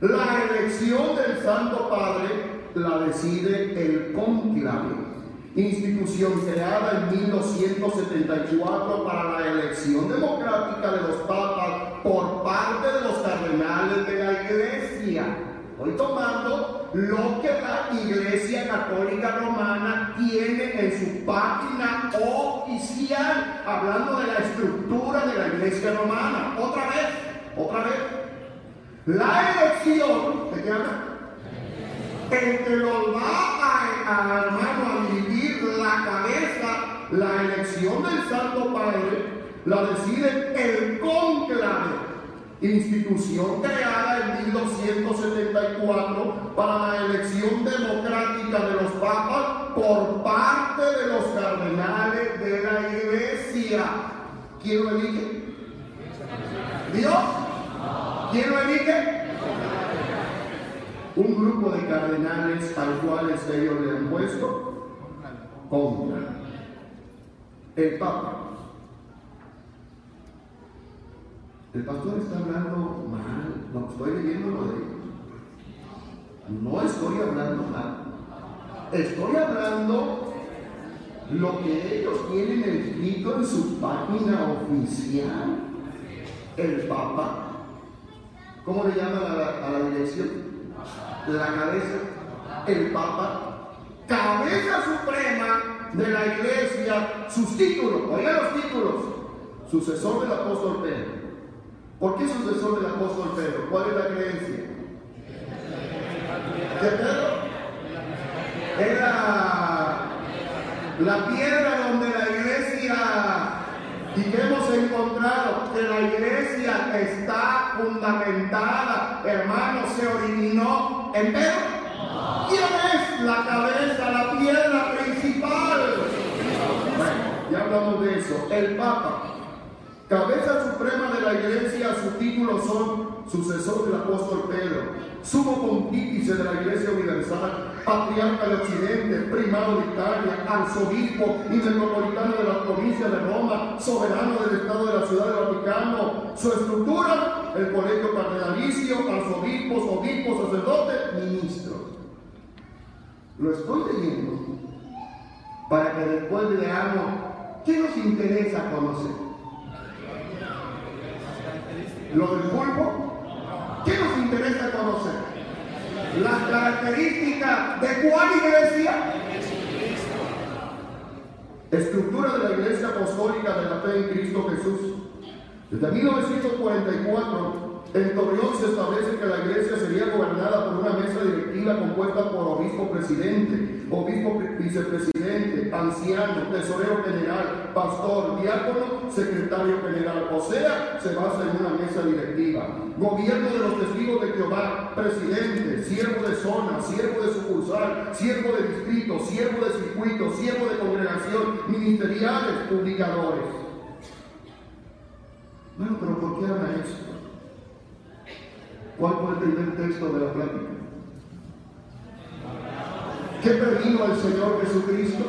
La elección del Santo Padre la decide el conclave institución creada en 1274 para la elección democrática de los papas por parte de los cardenales de la iglesia. Hoy tomando lo que la Iglesia Católica Romana tiene en su página oficial, hablando de la estructura de la Iglesia Romana. Otra vez, otra vez. La elección, ¿de qué habla? El que lo va a, a, hermano, a dividir la cabeza, la elección del Santo Padre, la decide el conclave, institución creada en 1274 para la elección democrática de los papas por parte de los cardenales de la iglesia. ¿Quién lo elige? ¿Dios? ¿Quién lo elige? un grupo de cardenales al cual ellos le han puesto contra el Papa. El pastor está hablando mal, no estoy leyendo lo de ellos. No estoy hablando mal. Estoy hablando lo que ellos tienen escrito en su página oficial. El Papa ¿Cómo le llaman a la, dirección? La cabeza, el Papa, cabeza suprema de la iglesia, sus títulos, oigan los títulos, sucesor del apóstol Pedro. ¿Por qué sucesor del apóstol Pedro? ¿Cuál es la creencia? ¿De Pedro? Era la piedra donde la iglesia y que hemos encontrado que la iglesia está fundamentada, hermanos, se originó en Pedro. ¿Quién es la cabeza, la piedra principal? Bueno, ya hablamos de eso. El Papa, cabeza suprema de la iglesia, sus títulos son sucesor del apóstol Pedro, sumo pontífice de la Iglesia Universal, patriarca de Occidente, primado de Italia, arzobispo y metropolitano de la provincia de Roma, soberano del Estado de la Ciudad del Vaticano. Su estructura, el colegio cardenalicio, arzobispos, obispos, sacerdotes, ministros. Lo estoy leyendo para que después leamos qué nos interesa conocer. Lo del pulpo, ¿Qué nos interesa conocer? Las características de cuál iglesia? Estructura de la Iglesia Apostólica de la Fe en Cristo Jesús. Desde 1944 en Torreón se establece que la iglesia sería gobernada por una mesa directiva compuesta por obispo presidente, obispo vicepresidente, anciano, tesorero general, pastor, diácono, secretario general. O sea, se basa en una mesa directiva. Gobierno de los testigos de Jehová, presidente, siervo de zona, siervo de sucursal, siervo de distrito, siervo de circuito, siervo de congregación, ministeriales, publicadores. Bueno, pero ¿por qué habla eso? ¿Cuál fue el primer texto de la plática? ¿Qué previno el Señor Jesucristo?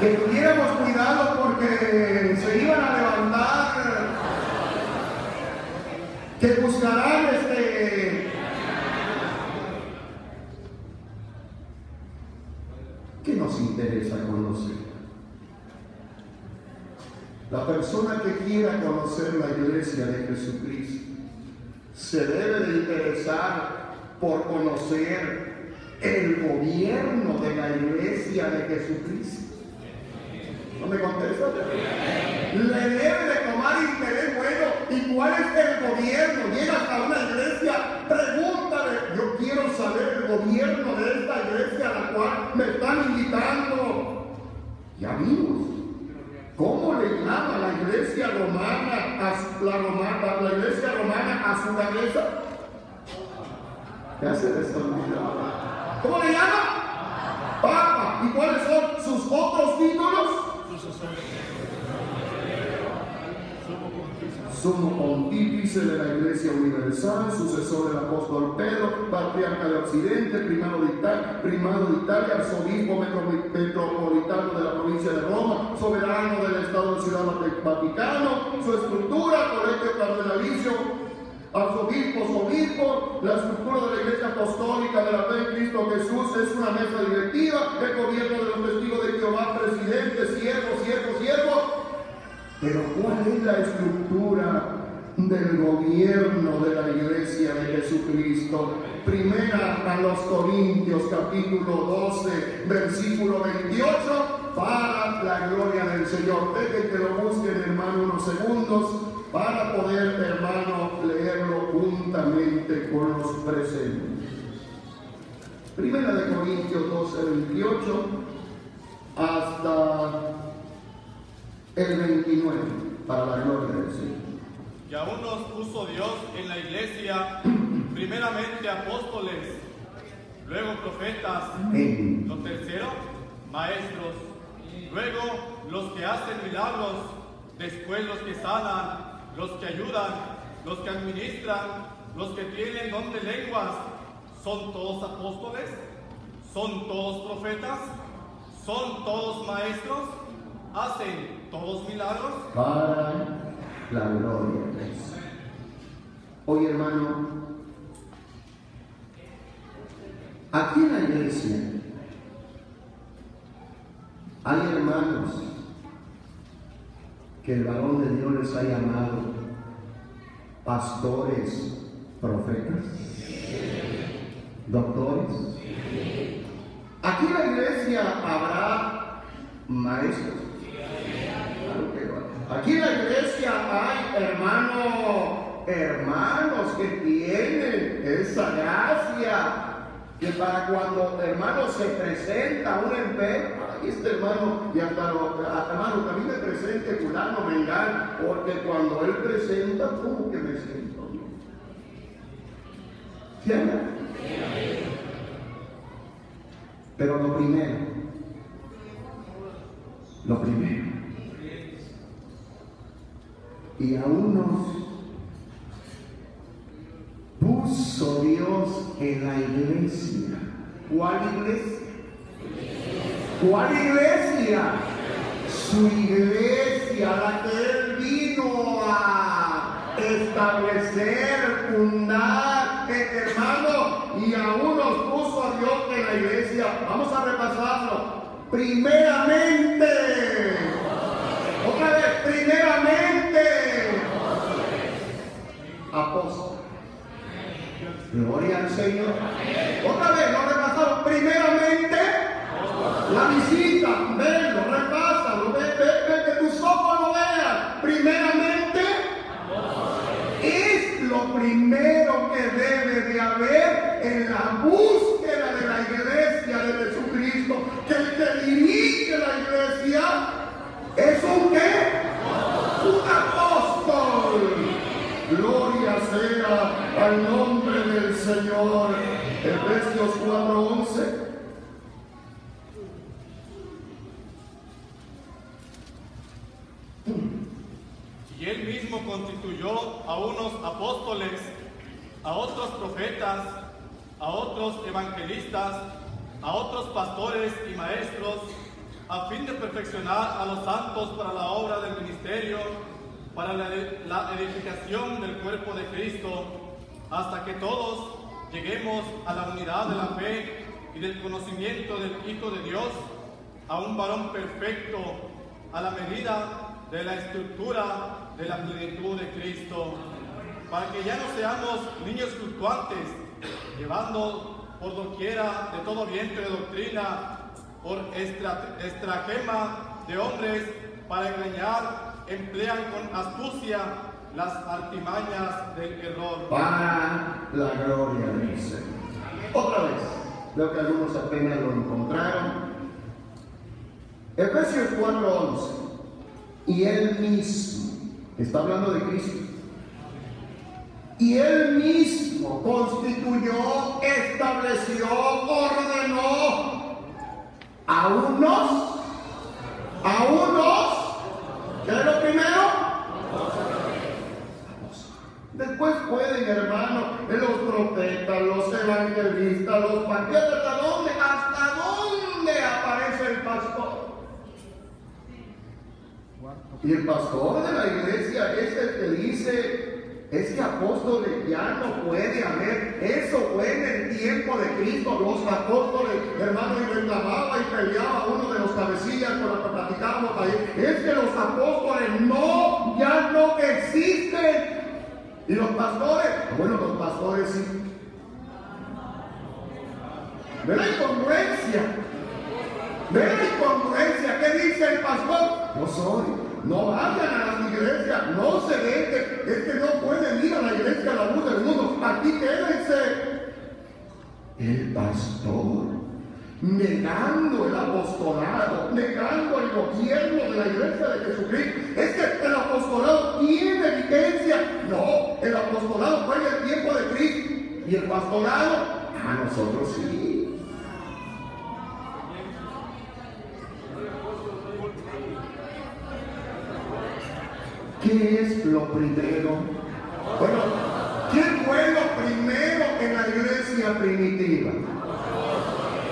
Que tuviéramos cuidado porque se iban a levantar, que buscarán este... ¿Qué nos interesa conocer? La persona que quiera conocer la iglesia de Jesucristo se debe de interesar por conocer el gobierno de la iglesia de Jesucristo. ¿No me contesta? Le debe de tomar interés bueno. ¿Y cuál es el gobierno? Llegas a una iglesia, pregúntale, yo quiero saber el gobierno de esta iglesia a la cual me están invitando. Ya vimos ¿Cómo le llama la iglesia romana a la, romana, la iglesia romana a su cabeza? Ya se les ¿Cómo le llama? Papa. ¿Y cuáles son sus otros títulos? Sumo pontífice de la Iglesia Universal, sucesor del apóstol Pedro, patriarca de Occidente, primado de Italia, primado de Italia arzobispo metropolitano de la provincia de Roma, soberano del Estado del Ciudad Vaticano, su estructura, colegio cardenalicio, arzobispos, obispos, la estructura de la Iglesia Apostólica de la Fe en Cristo Jesús es una mesa directiva, el gobierno de los testigos de Jehová, presidente, siervo, siervo, siervo, pero ¿cuál es la estructura del gobierno de la iglesia de Jesucristo? Primera a los Corintios capítulo 12 versículo 28 para la gloria del Señor. Dejen que lo busquen hermano unos segundos para poder hermano leerlo juntamente con los presentes. Primera de Corintios 12 28 hasta el 29 para la gloria del Señor. Y aún nos puso Dios en la iglesia, primeramente apóstoles, luego profetas, lo tercero, maestros, luego los que hacen milagros, después los que sanan, los que ayudan, los que administran, los que tienen don de lenguas, ¿son todos apóstoles? ¿Son todos profetas? ¿Son todos maestros? ¿Hacen todos milagros? Para la gloria de Dios. Hoy, hermano, aquí en la iglesia hay hermanos que el varón de Dios les ha llamado pastores, profetas, doctores. Aquí en la iglesia habrá maestros. Aquí en la iglesia hay hermanos, hermanos que tienen esa gracia que para cuando hermano se presenta un enfermo, ahí está hermano, y hasta lo, hermano, también me presente fulano, vengan, porque cuando él presenta, ¿cómo que me siento ¿Cierto? Pero lo primero, lo primero, y a unos puso Dios en la iglesia. ¿Cuál iglesia? ¿Cuál iglesia? Su iglesia, la que Él vino a establecer, fundar, hermano, y aún nos puso a Dios en la iglesia. Vamos a repasarlo. Primeramente, primeramente, apóstol. Gloria al Señor. Otra vez, lo repasamos. Primeramente, la visita. Venlo, repásalo. Ve, ve, ve, que tus ojos lo vean. Primeramente, es lo primero que debe de haber en la búsqueda de la iglesia de Jesucristo. Que el que dirige la iglesia es un qué? Un apóstol. Gloria sea al nombre del Señor. Efesios 4:11. Y él mismo constituyó a unos apóstoles, a otros profetas, a otros evangelistas, a otros pastores y maestros, a fin de perfeccionar a los santos para la obra del ministerio para la, edificación del cuerpo de Cristo, hasta que todos lleguemos a la unidad de la fe y del conocimiento del Hijo de Dios, a un varón perfecto, a la medida de la estructura de la plenitud de Cristo, para que ya no seamos niños fluctuantes, llevando por doquiera de todo viento de doctrina, por estragema de hombres, para engañar emplean con astucia las artimañas del error. Para la gloria de Señor. Otra vez, veo que algunos apenas lo encontraron. Efesios 4:11. Y él mismo, está hablando de Cristo. Y él mismo constituyó, estableció, ordenó a unos, a unos ¿Qué es lo primero? Después pueden, hermano, los profetas, los evangelistas, los pastores, ¿hasta dónde? ¿Hasta dónde aparece el pastor? Y el pastor de la iglesia es el que dice, es que apóstoles ya no puede haber. Eso fue en el tiempo de Cristo. Los apóstoles, hermano, y reclamaba y peleaba uno de los cabecillas con los que platicábamos ahí. Es que los apóstoles no, ya no existen. Y los pastores, bueno, los pastores sí. Ve la incongruencia. Ve la incongruencia. ¿Qué dice el pastor? Yo soy. No vayan a las iglesias, no se dejen, es que no pueden ir a la iglesia a la luz del mundo. Aquí quédense. El pastor negando el apostolado, negando el gobierno de la iglesia de Jesucristo. Es que el apostolado tiene vigencia. No, el apostolado fue en el tiempo de Cristo. Y el pastorado, a nosotros sí. ¿Qué es lo primero? Bueno, ¿qué fue lo primero en la iglesia primitiva?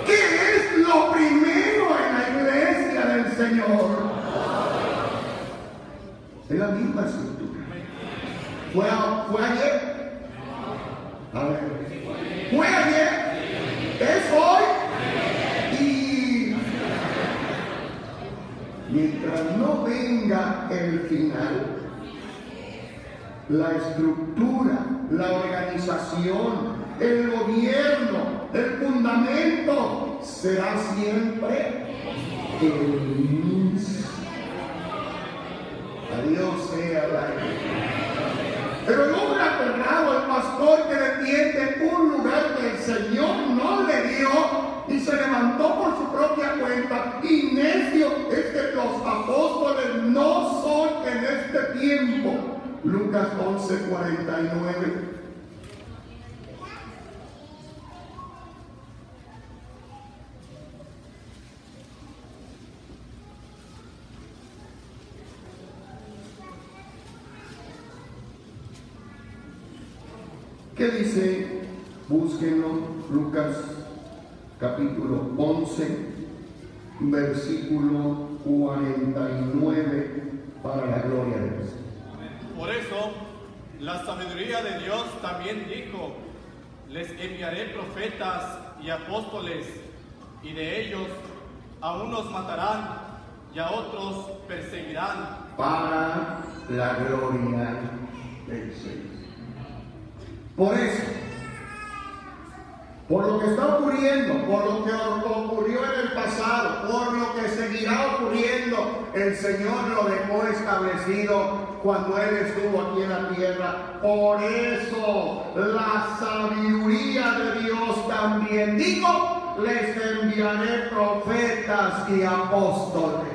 ¿Qué es lo primero en la iglesia del Señor? Es la misma escritura. ¿Fue, ¿Fue ayer? A ver. ¿Fue ayer? ¿Es hoy? Mientras no venga el final, la estructura, la organización, el gobierno, el fundamento será siempre el mismo. A Dios sea la Pero el hombre aterrado, el pastor que defiende un lugar que el Señor no le dio y se levantó por su propia cuenta. Y los apóstoles no son en este tiempo. Lucas 11, 49. ¿Qué dice? Búsquenlo, Lucas capítulo 11, versículo 49, para la gloria de Dios. Por eso, la sabiduría de Dios también dijo, les enviaré profetas y apóstoles, y de ellos a unos matarán y a otros perseguirán. Para la gloria del Señor. Por eso, por lo que está ocurriendo, por lo que ocurrió en el pasado, por lo que seguirá ocurriendo, el Señor lo dejó establecido cuando Él estuvo aquí en la tierra. Por eso la sabiduría de Dios también dijo, les enviaré profetas y apóstoles.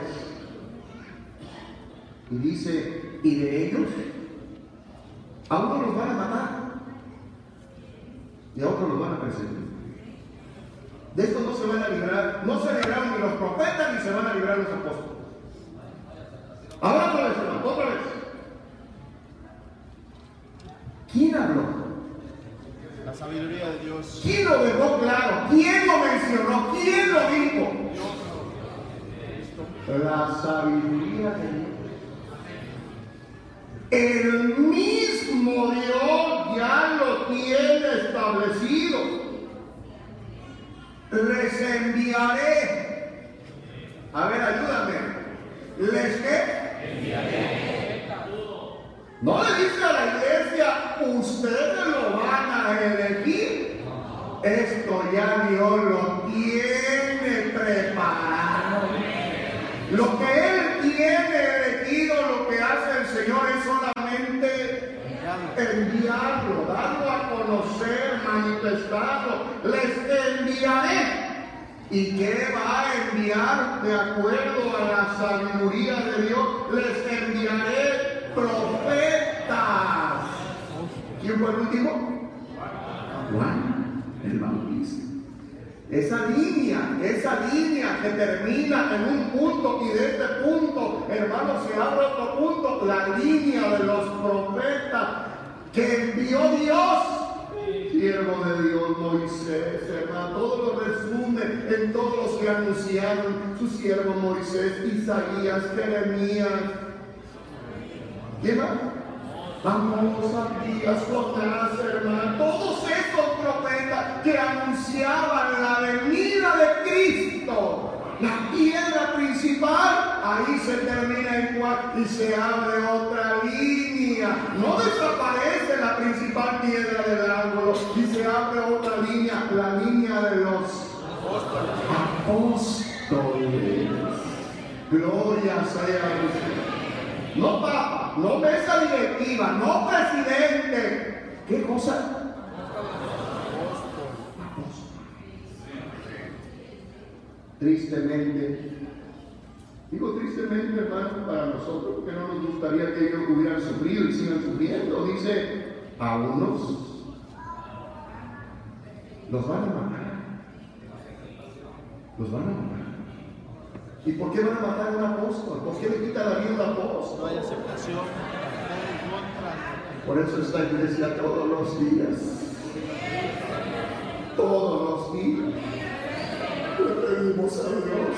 Y dice, ¿y de ellos? ¿A uno los van a matar? y a otros los van a perseguir. De esto no se van a librar, no se libraron ni los profetas ni se van a librar los apóstoles. Ahora otra vez, otra vez. ¿Quién habló? La sabiduría de Dios. ¿Quién lo dejó claro? ¿Quién lo mencionó? ¿Quién lo dijo? La sabiduría de Dios. El mismo Dios ya lo tiene establecido. Les enviaré. A ver, ayúdame. ¿Les qué? Enviaré. No le dice a la iglesia, ustedes lo van a elegir. Esto ya Dios lo tiene preparado. Lo que Él tiene elegido, lo que hace el Señor es solamente enviarlo, darlo a conocer, manifestarlo. Les enviaré. ¿Y qué va a enviar de acuerdo a la sabiduría de Dios? Les enviaré profetas. ¿Quién fue el último? Juan el Bautista. Esa línea, esa línea que termina en un punto y de este punto, hermano, se abre otro punto, la línea de los profetas que envió Dios. Siervo de Dios Moisés, hermano, todo lo resume en todos los que anunciaron su siervo Moisés, Isaías, Jeremías. ¿Quién más? Vamos a días, hermano, todos esos profetas que anunciaban la venida de Cristo, la piedra principal, ahí se termina cuatro y se abre otra línea. No desaparece la principal piedra del ángulo y se abre otra línea, la línea de los apóstoles. Gloria sea a Dios. No papa, no mesa directiva, no presidente. ¿Qué cosa? Tristemente, digo tristemente hermano para nosotros porque no nos gustaría que ellos hubieran sufrido y sigan sufriendo. Dice, a unos los van a matar. Los van a matar. ¿Y por qué van a matar a un apóstol? ¿Por qué le quita la vida a un apóstol? No hay aceptación. Por eso esta iglesia todos los días, todos los días, le pedimos a Dios,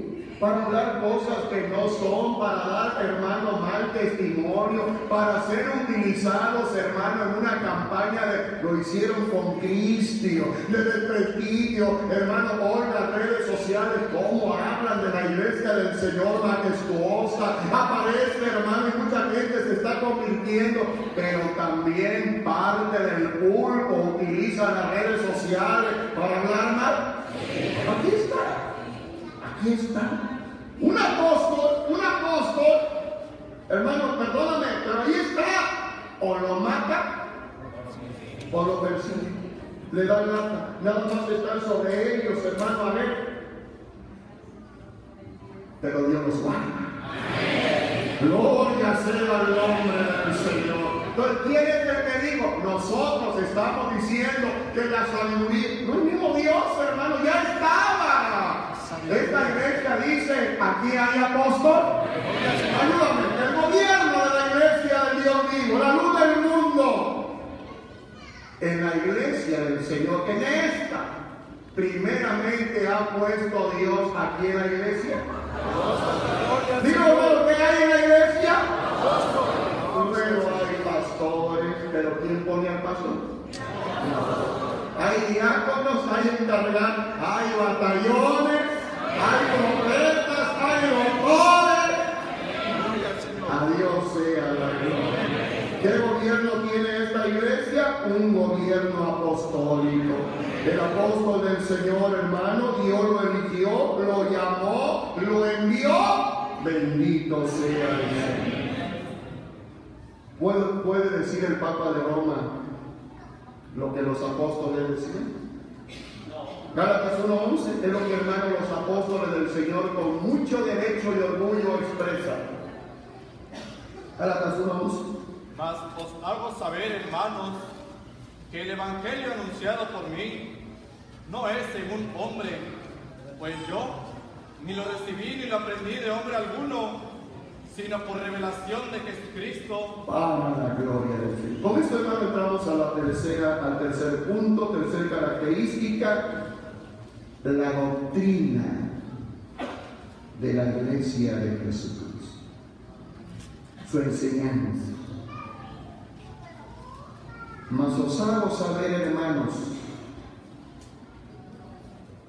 hablar cosas que no son, para dar, hermano, mal testimonio, para ser utilizados, hermano, en una campaña de, lo hicieron con Cristo, de desprestigio, hermano, hoy las redes sociales, cómo hablan de la iglesia del Señor majestuosa, aparece, hermano, y mucha gente se está convirtiendo, pero también parte del pulpo utiliza las redes sociales para hablar mal. Aquí está. Aquí está. Un apóstol, un apóstol, hermano, perdóname, pero ahí está. O lo mata o lo persigue. Le da lata. Nada más están sobre ellos, hermano, a ver. Pero Dios los guarda. Gloria sea al nombre del Señor. Entonces, ¿quién es el que dijo? Nosotros estamos diciendo que la sabiduría, no es mismo Dios, hermano, ya estaba. Esta iglesia dice, aquí hay apóstol. Ayúdame, el gobierno de la iglesia del Dios vivo, la luz del mundo. En la iglesia del Señor, en esta, primeramente ha puesto Dios aquí en la iglesia. Digo, que hay en la iglesia. Pero hay pastores, pero ¿quién pone al pastor? Hay diáconos, hay encargados, hay batallones, Un gobierno apostólico. El apóstol del Señor, hermano, Dios lo eligió, lo llamó, lo envió. Bendito sea el Señor. ¿Puede, puede decir el Papa de Roma lo que los apóstoles decían? Gálatas 1.11 es lo que hermano los apóstoles del Señor con mucho derecho y orgullo expresan. Gálatas 1.11. Mas os hago saber, hermanos, que el Evangelio anunciado por mí no es según hombre, pues yo ni lo recibí ni lo aprendí de hombre alguno, sino por revelación de Jesucristo. Para la gloria de Dios. Con esto hermano entramos a la tercera, al tercer punto, tercera característica, la doctrina de la iglesia de Jesucristo. Su enseñanza. Mas os hago saber, hermanos,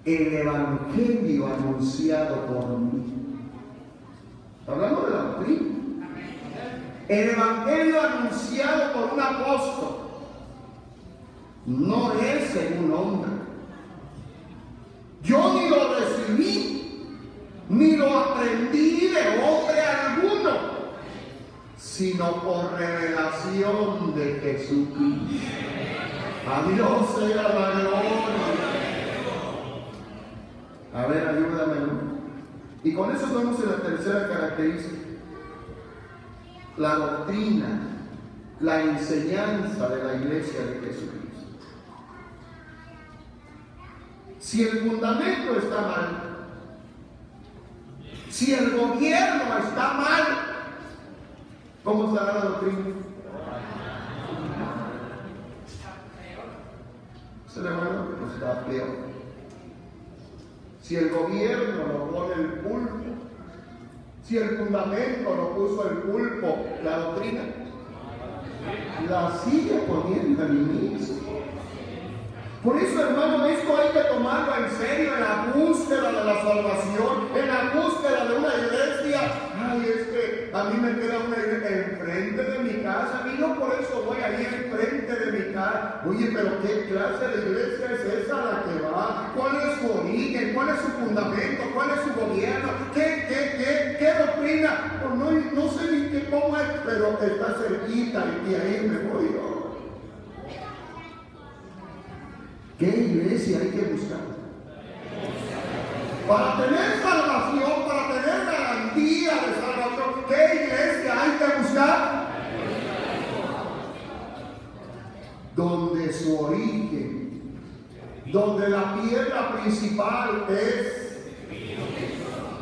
el evangelio anunciado por mí. Hablando de la doctrina. El evangelio anunciado por un apóstol no es según hombre. Yo ni lo recibí, ni lo aprendí de hombre alguno, sino por revelación de Jesucristo. A Dios sea la gloria. A ver, ayúdame. Y con eso vamos en la tercera característica. La doctrina, la enseñanza de la iglesia de Jesucristo. Si el fundamento está mal, si el gobierno está mal, ¿cómo estará la doctrina? Se le va pues está peor. Si el gobierno lo pone el pulpo, si el fundamento lo puso el pulpo, la doctrina, la sigue poniendo el mismo. Por eso, hermano, esto hay que tomarlo en serio en la búsqueda de la salvación, en la búsqueda de una iglesia. Ay, es que a mí me queda una iglesia enfrente de mi casa y no por eso voy a ir enfrente de mi casa. Oye, pero ¿qué clase de iglesia es esa la que va? ¿Cuál es su origen? ¿Cuál es su fundamento? ¿Cuál es su gobierno? ¿Qué, qué, qué, qué doctrina? Pues no, no sé ni qué es, pero está cerquita y ahí me voy yo. ¿Qué iglesia hay que buscar? Para tener salvación, para tener garantía de salvación, ¿qué iglesia hay que buscar? Donde su origen, donde la piedra principal es,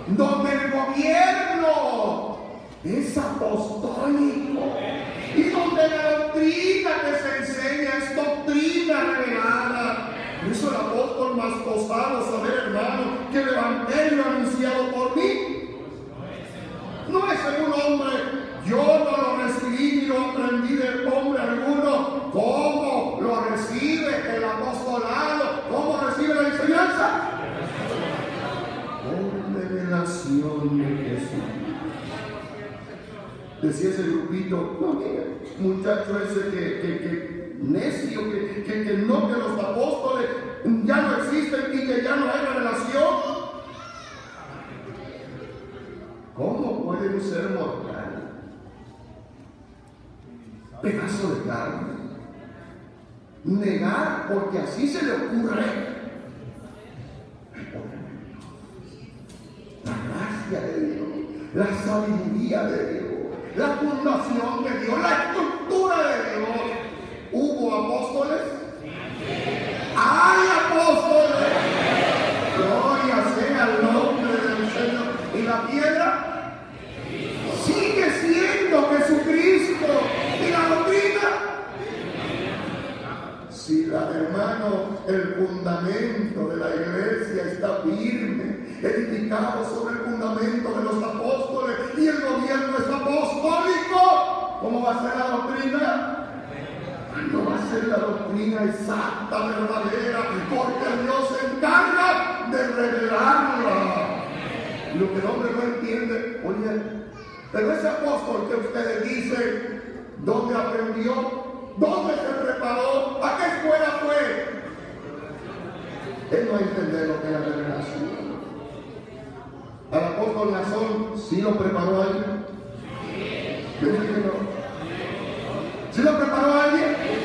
donde el gobierno es apostólico y donde la doctrina que se enseña es doctrina revelada. Eso el apóstol más posado saber, hermano, que el evangelio anunciado por mí No es según hombre. Yo no lo recibí ni lo aprendí de hombre alguno. ¿Cómo lo recibe el apostolado? ¿Cómo recibe la enseñanza? Por revelación de Jesús. Decía ese grupito, no, mira, muchacho ese que, que necio, que, que, que no, que los apóstoles ya no existen y que ya no hay revelación. ¿Cómo puede un ser mortal? Pedazo de carne. Negar porque así se le ocurre. La gracia de Dios, la sabiduría de Dios, la fundación de Dios, la estructura de Dios. ¿Hubo apóstoles? ¡Hay apóstoles! Gloria sea el nombre del Señor. ¿Y la piedra? Sigue siendo Jesucristo. ¿Y la doctrina? Si la hermano, el fundamento de la iglesia está firme, edificado sobre el fundamento de los apóstoles y el gobierno es apostólico, ¿cómo va a ser la doctrina? La doctrina exacta, verdadera, porque Dios se encarga de revelarla. Lo que el hombre no entiende, oye, pero ese apóstol que ustedes dicen, ¿dónde aprendió? ¿Dónde se preparó? ¿A qué escuela fue? Él no entiende lo que es la revelación. Al apóstol Nazón, ¿sí lo preparó alguien? No. ¿Sí lo preparó alguien?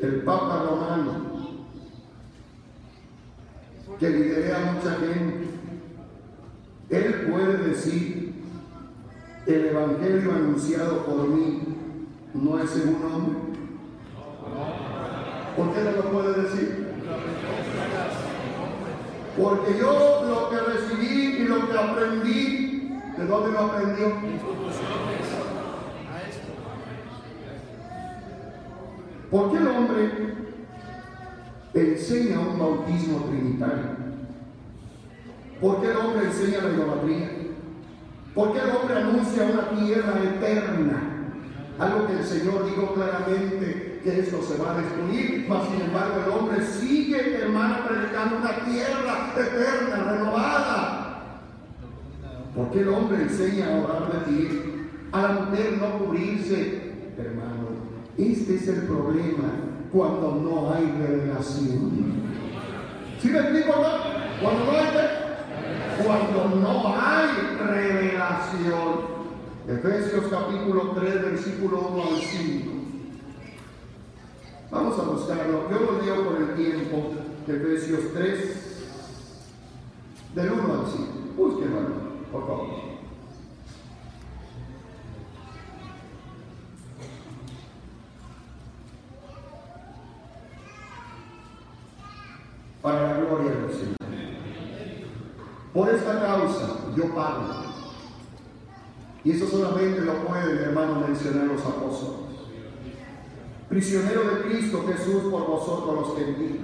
El Papa Romano, que lidera a mucha gente, él puede decir, el Evangelio anunciado por mí no es según hombre. ¿Por qué no lo puede decir? Porque yo lo que recibí y lo que aprendí, ¿de dónde lo aprendió? ¿Por qué el hombre enseña un bautismo trinitario? ¿Por qué el hombre enseña la idolatría? ¿Por qué el hombre anuncia una tierra eterna? Algo que el Señor dijo claramente que esto se va a destruir, mas sin embargo el hombre sigue, hermano, predicando una tierra eterna, renovada. ¿Por qué el hombre enseña a orar de ti? A la mujer no cubrirse, hermano. Este es el problema cuando no hay revelación. ¿Sí me explico, no? Cuando no hay, cuando no hay revelación. Efesios capítulo 3, versículo 1 al 5. Vamos a buscarlo. Yo lo leo por el tiempo. Efesios 3, del 1 al 5. Búsquenlo, por favor. Para la gloria del Señor. Por esta causa yo pago. Y eso solamente lo pueden, hermano, mencionar los apóstoles. Prisionero de Cristo Jesús por vosotros los gentiles.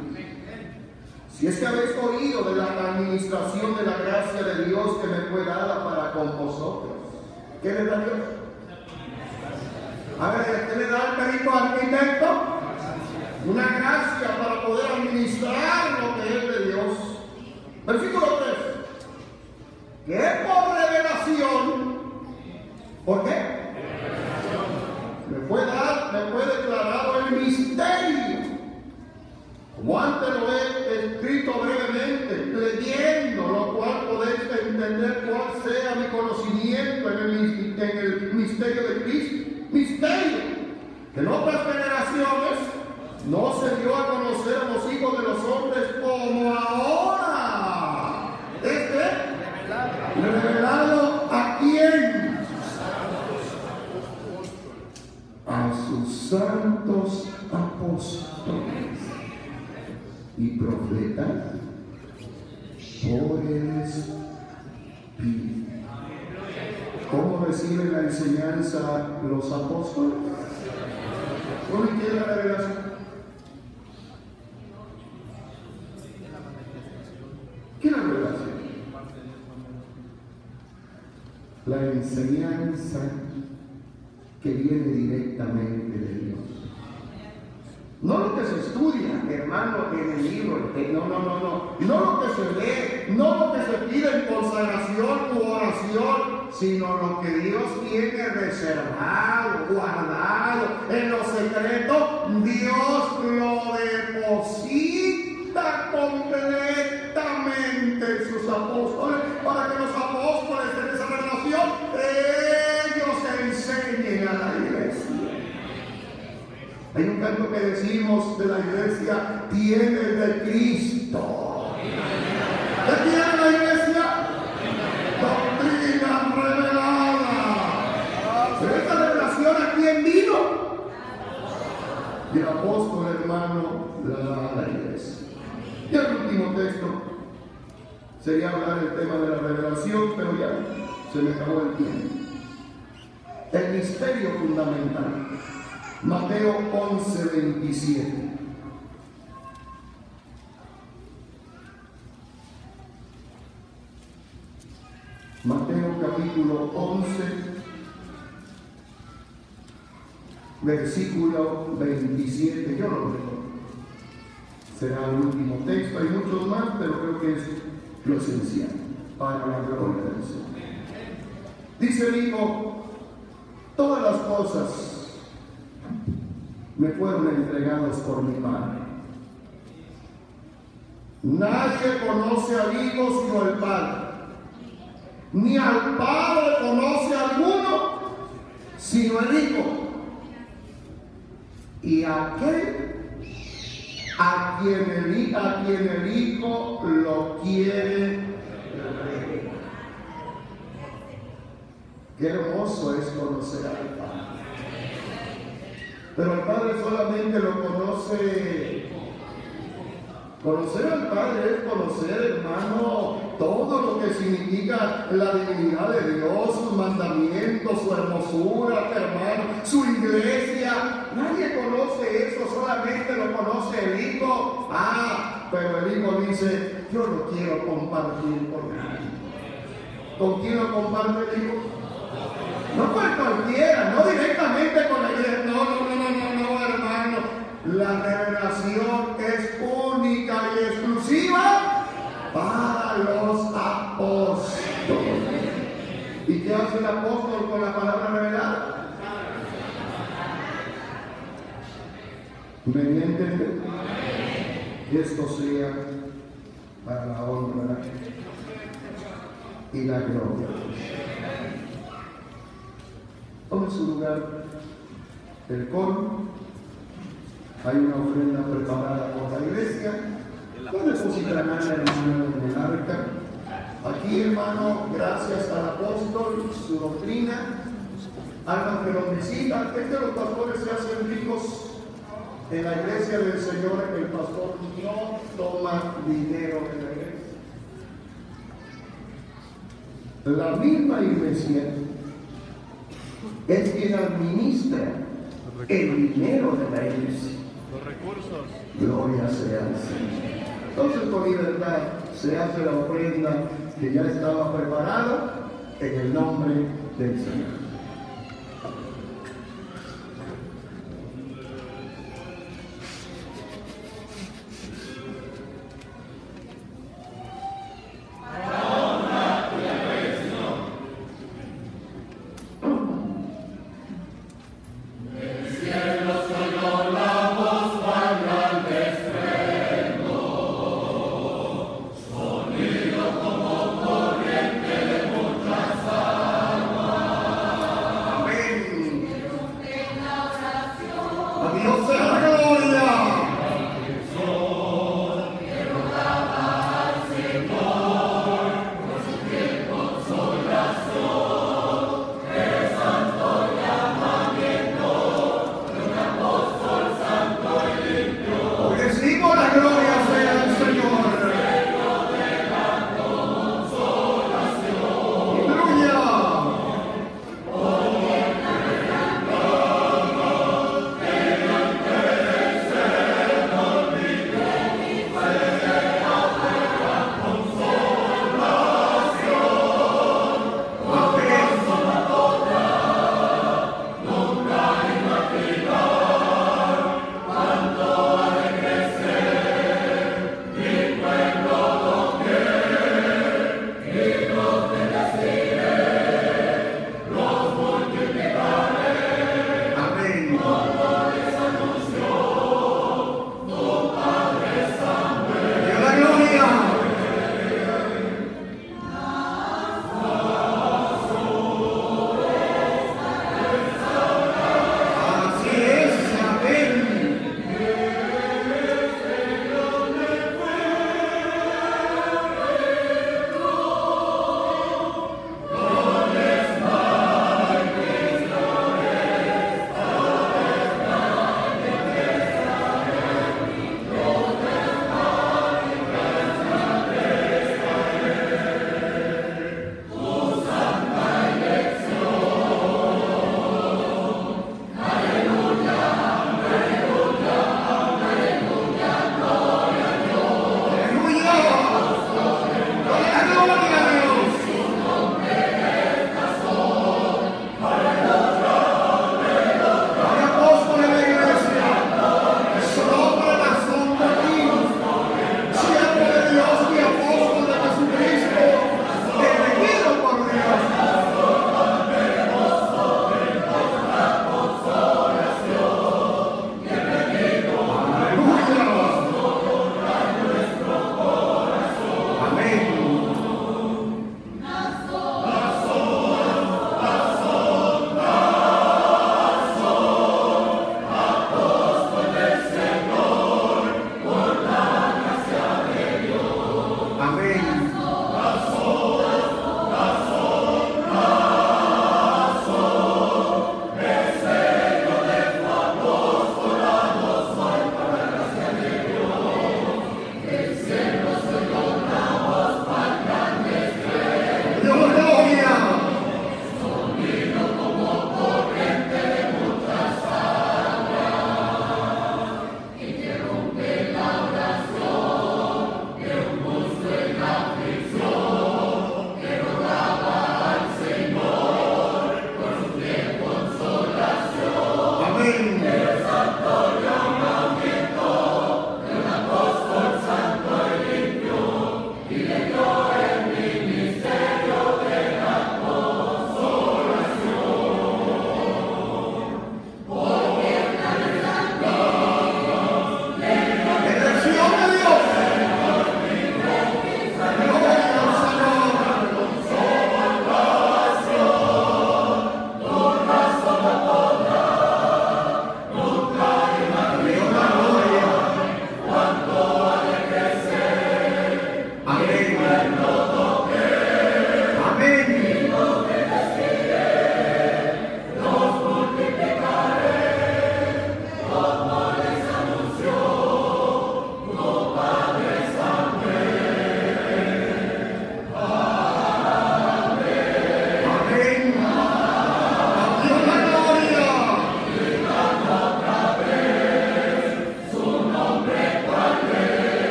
Si es que habéis oído de la administración de la gracia de Dios que me fue dada para con vosotros. ¿Qué le da Dios? A ¿qué le da el perito arquitecto? Una gracia para poder administrar lo que es de Dios. Versículo 3. Que por revelación ¿Por qué? Me fue, dar, me fue declarado el misterio. Como antes lo he escrito brevemente, leyendo, lo cual podéis entender cuál sea mi conocimiento en el, en el misterio de Cristo. Misterio que en otras generaciones no se dio a conocer a los hijos de los hombres como ahora. Este revelado a quién? a sus santos apóstoles y profetas por el Espíritu. ¿Cómo reciben la enseñanza los apóstoles? ¿Cómo quiere la revelación? ¿Qué es la revelación? La enseñanza que viene directamente de Dios. No lo que se estudia, hermano, en el libro. No, no, no, no. No lo que se lee, no lo que se pide en consagración u oración, sino lo que Dios tiene reservado, guardado en lo secreto. Dios lo deposita Hay un canto que decimos de la iglesia, tiene de Cristo. ¿Qué tiene la iglesia? Doctrina revelada. Pero esta revelación a quién vino? Y el apóstol hermano la la iglesia. Y el último texto sería hablar del tema de la revelación, pero ya se me acabó el tiempo. El misterio fundamental. Mateo 11, 27. Mateo capítulo 11, versículo 27. Yo lo leo. Será el último texto. Hay muchos más, pero creo que es lo esencial para la gloria del Señor. Dice el Hijo, todas las cosas me fueron entregados por mi Padre. Nadie conoce al Hijo sino el Padre. Ni al Padre conoce alguno sino el Hijo. Y aquel a quien el, a quien el Hijo lo quiere Qué hermoso es conocer al Padre. Pero el Padre solamente lo conoce. Conocer al Padre es conocer, hermano, todo lo que significa la divinidad de Dios, sus mandamientos, su hermosura, hermano, su iglesia. Nadie conoce eso, solamente lo conoce el Hijo. Ah, pero el Hijo dice, yo lo quiero compartir con nadie. ¿Con quién lo comparte el Hijo? No con cualquiera, no directamente con la iglesia. No, no, no, no, no, no. La revelación es única y exclusiva para los apóstoles. ¿Y qué hace el apóstol con la palabra revelada? ¿Me entienden? Que esto sea para la honra y la gloria. Tome su lugar el coro. Hay una ofrenda preparada por la iglesia. No depositarán hermano en el arca. Aquí, hermano, gracias al apóstol, su doctrina, lo necesita. Es que los pastores se hacen ricos en la iglesia del Señor. El pastor no toma dinero de la iglesia. La misma iglesia es quien administra el dinero de la iglesia. Gloria sea al Señor. Entonces con libertad se hace la ofrenda que ya estaba preparada en el nombre del Señor.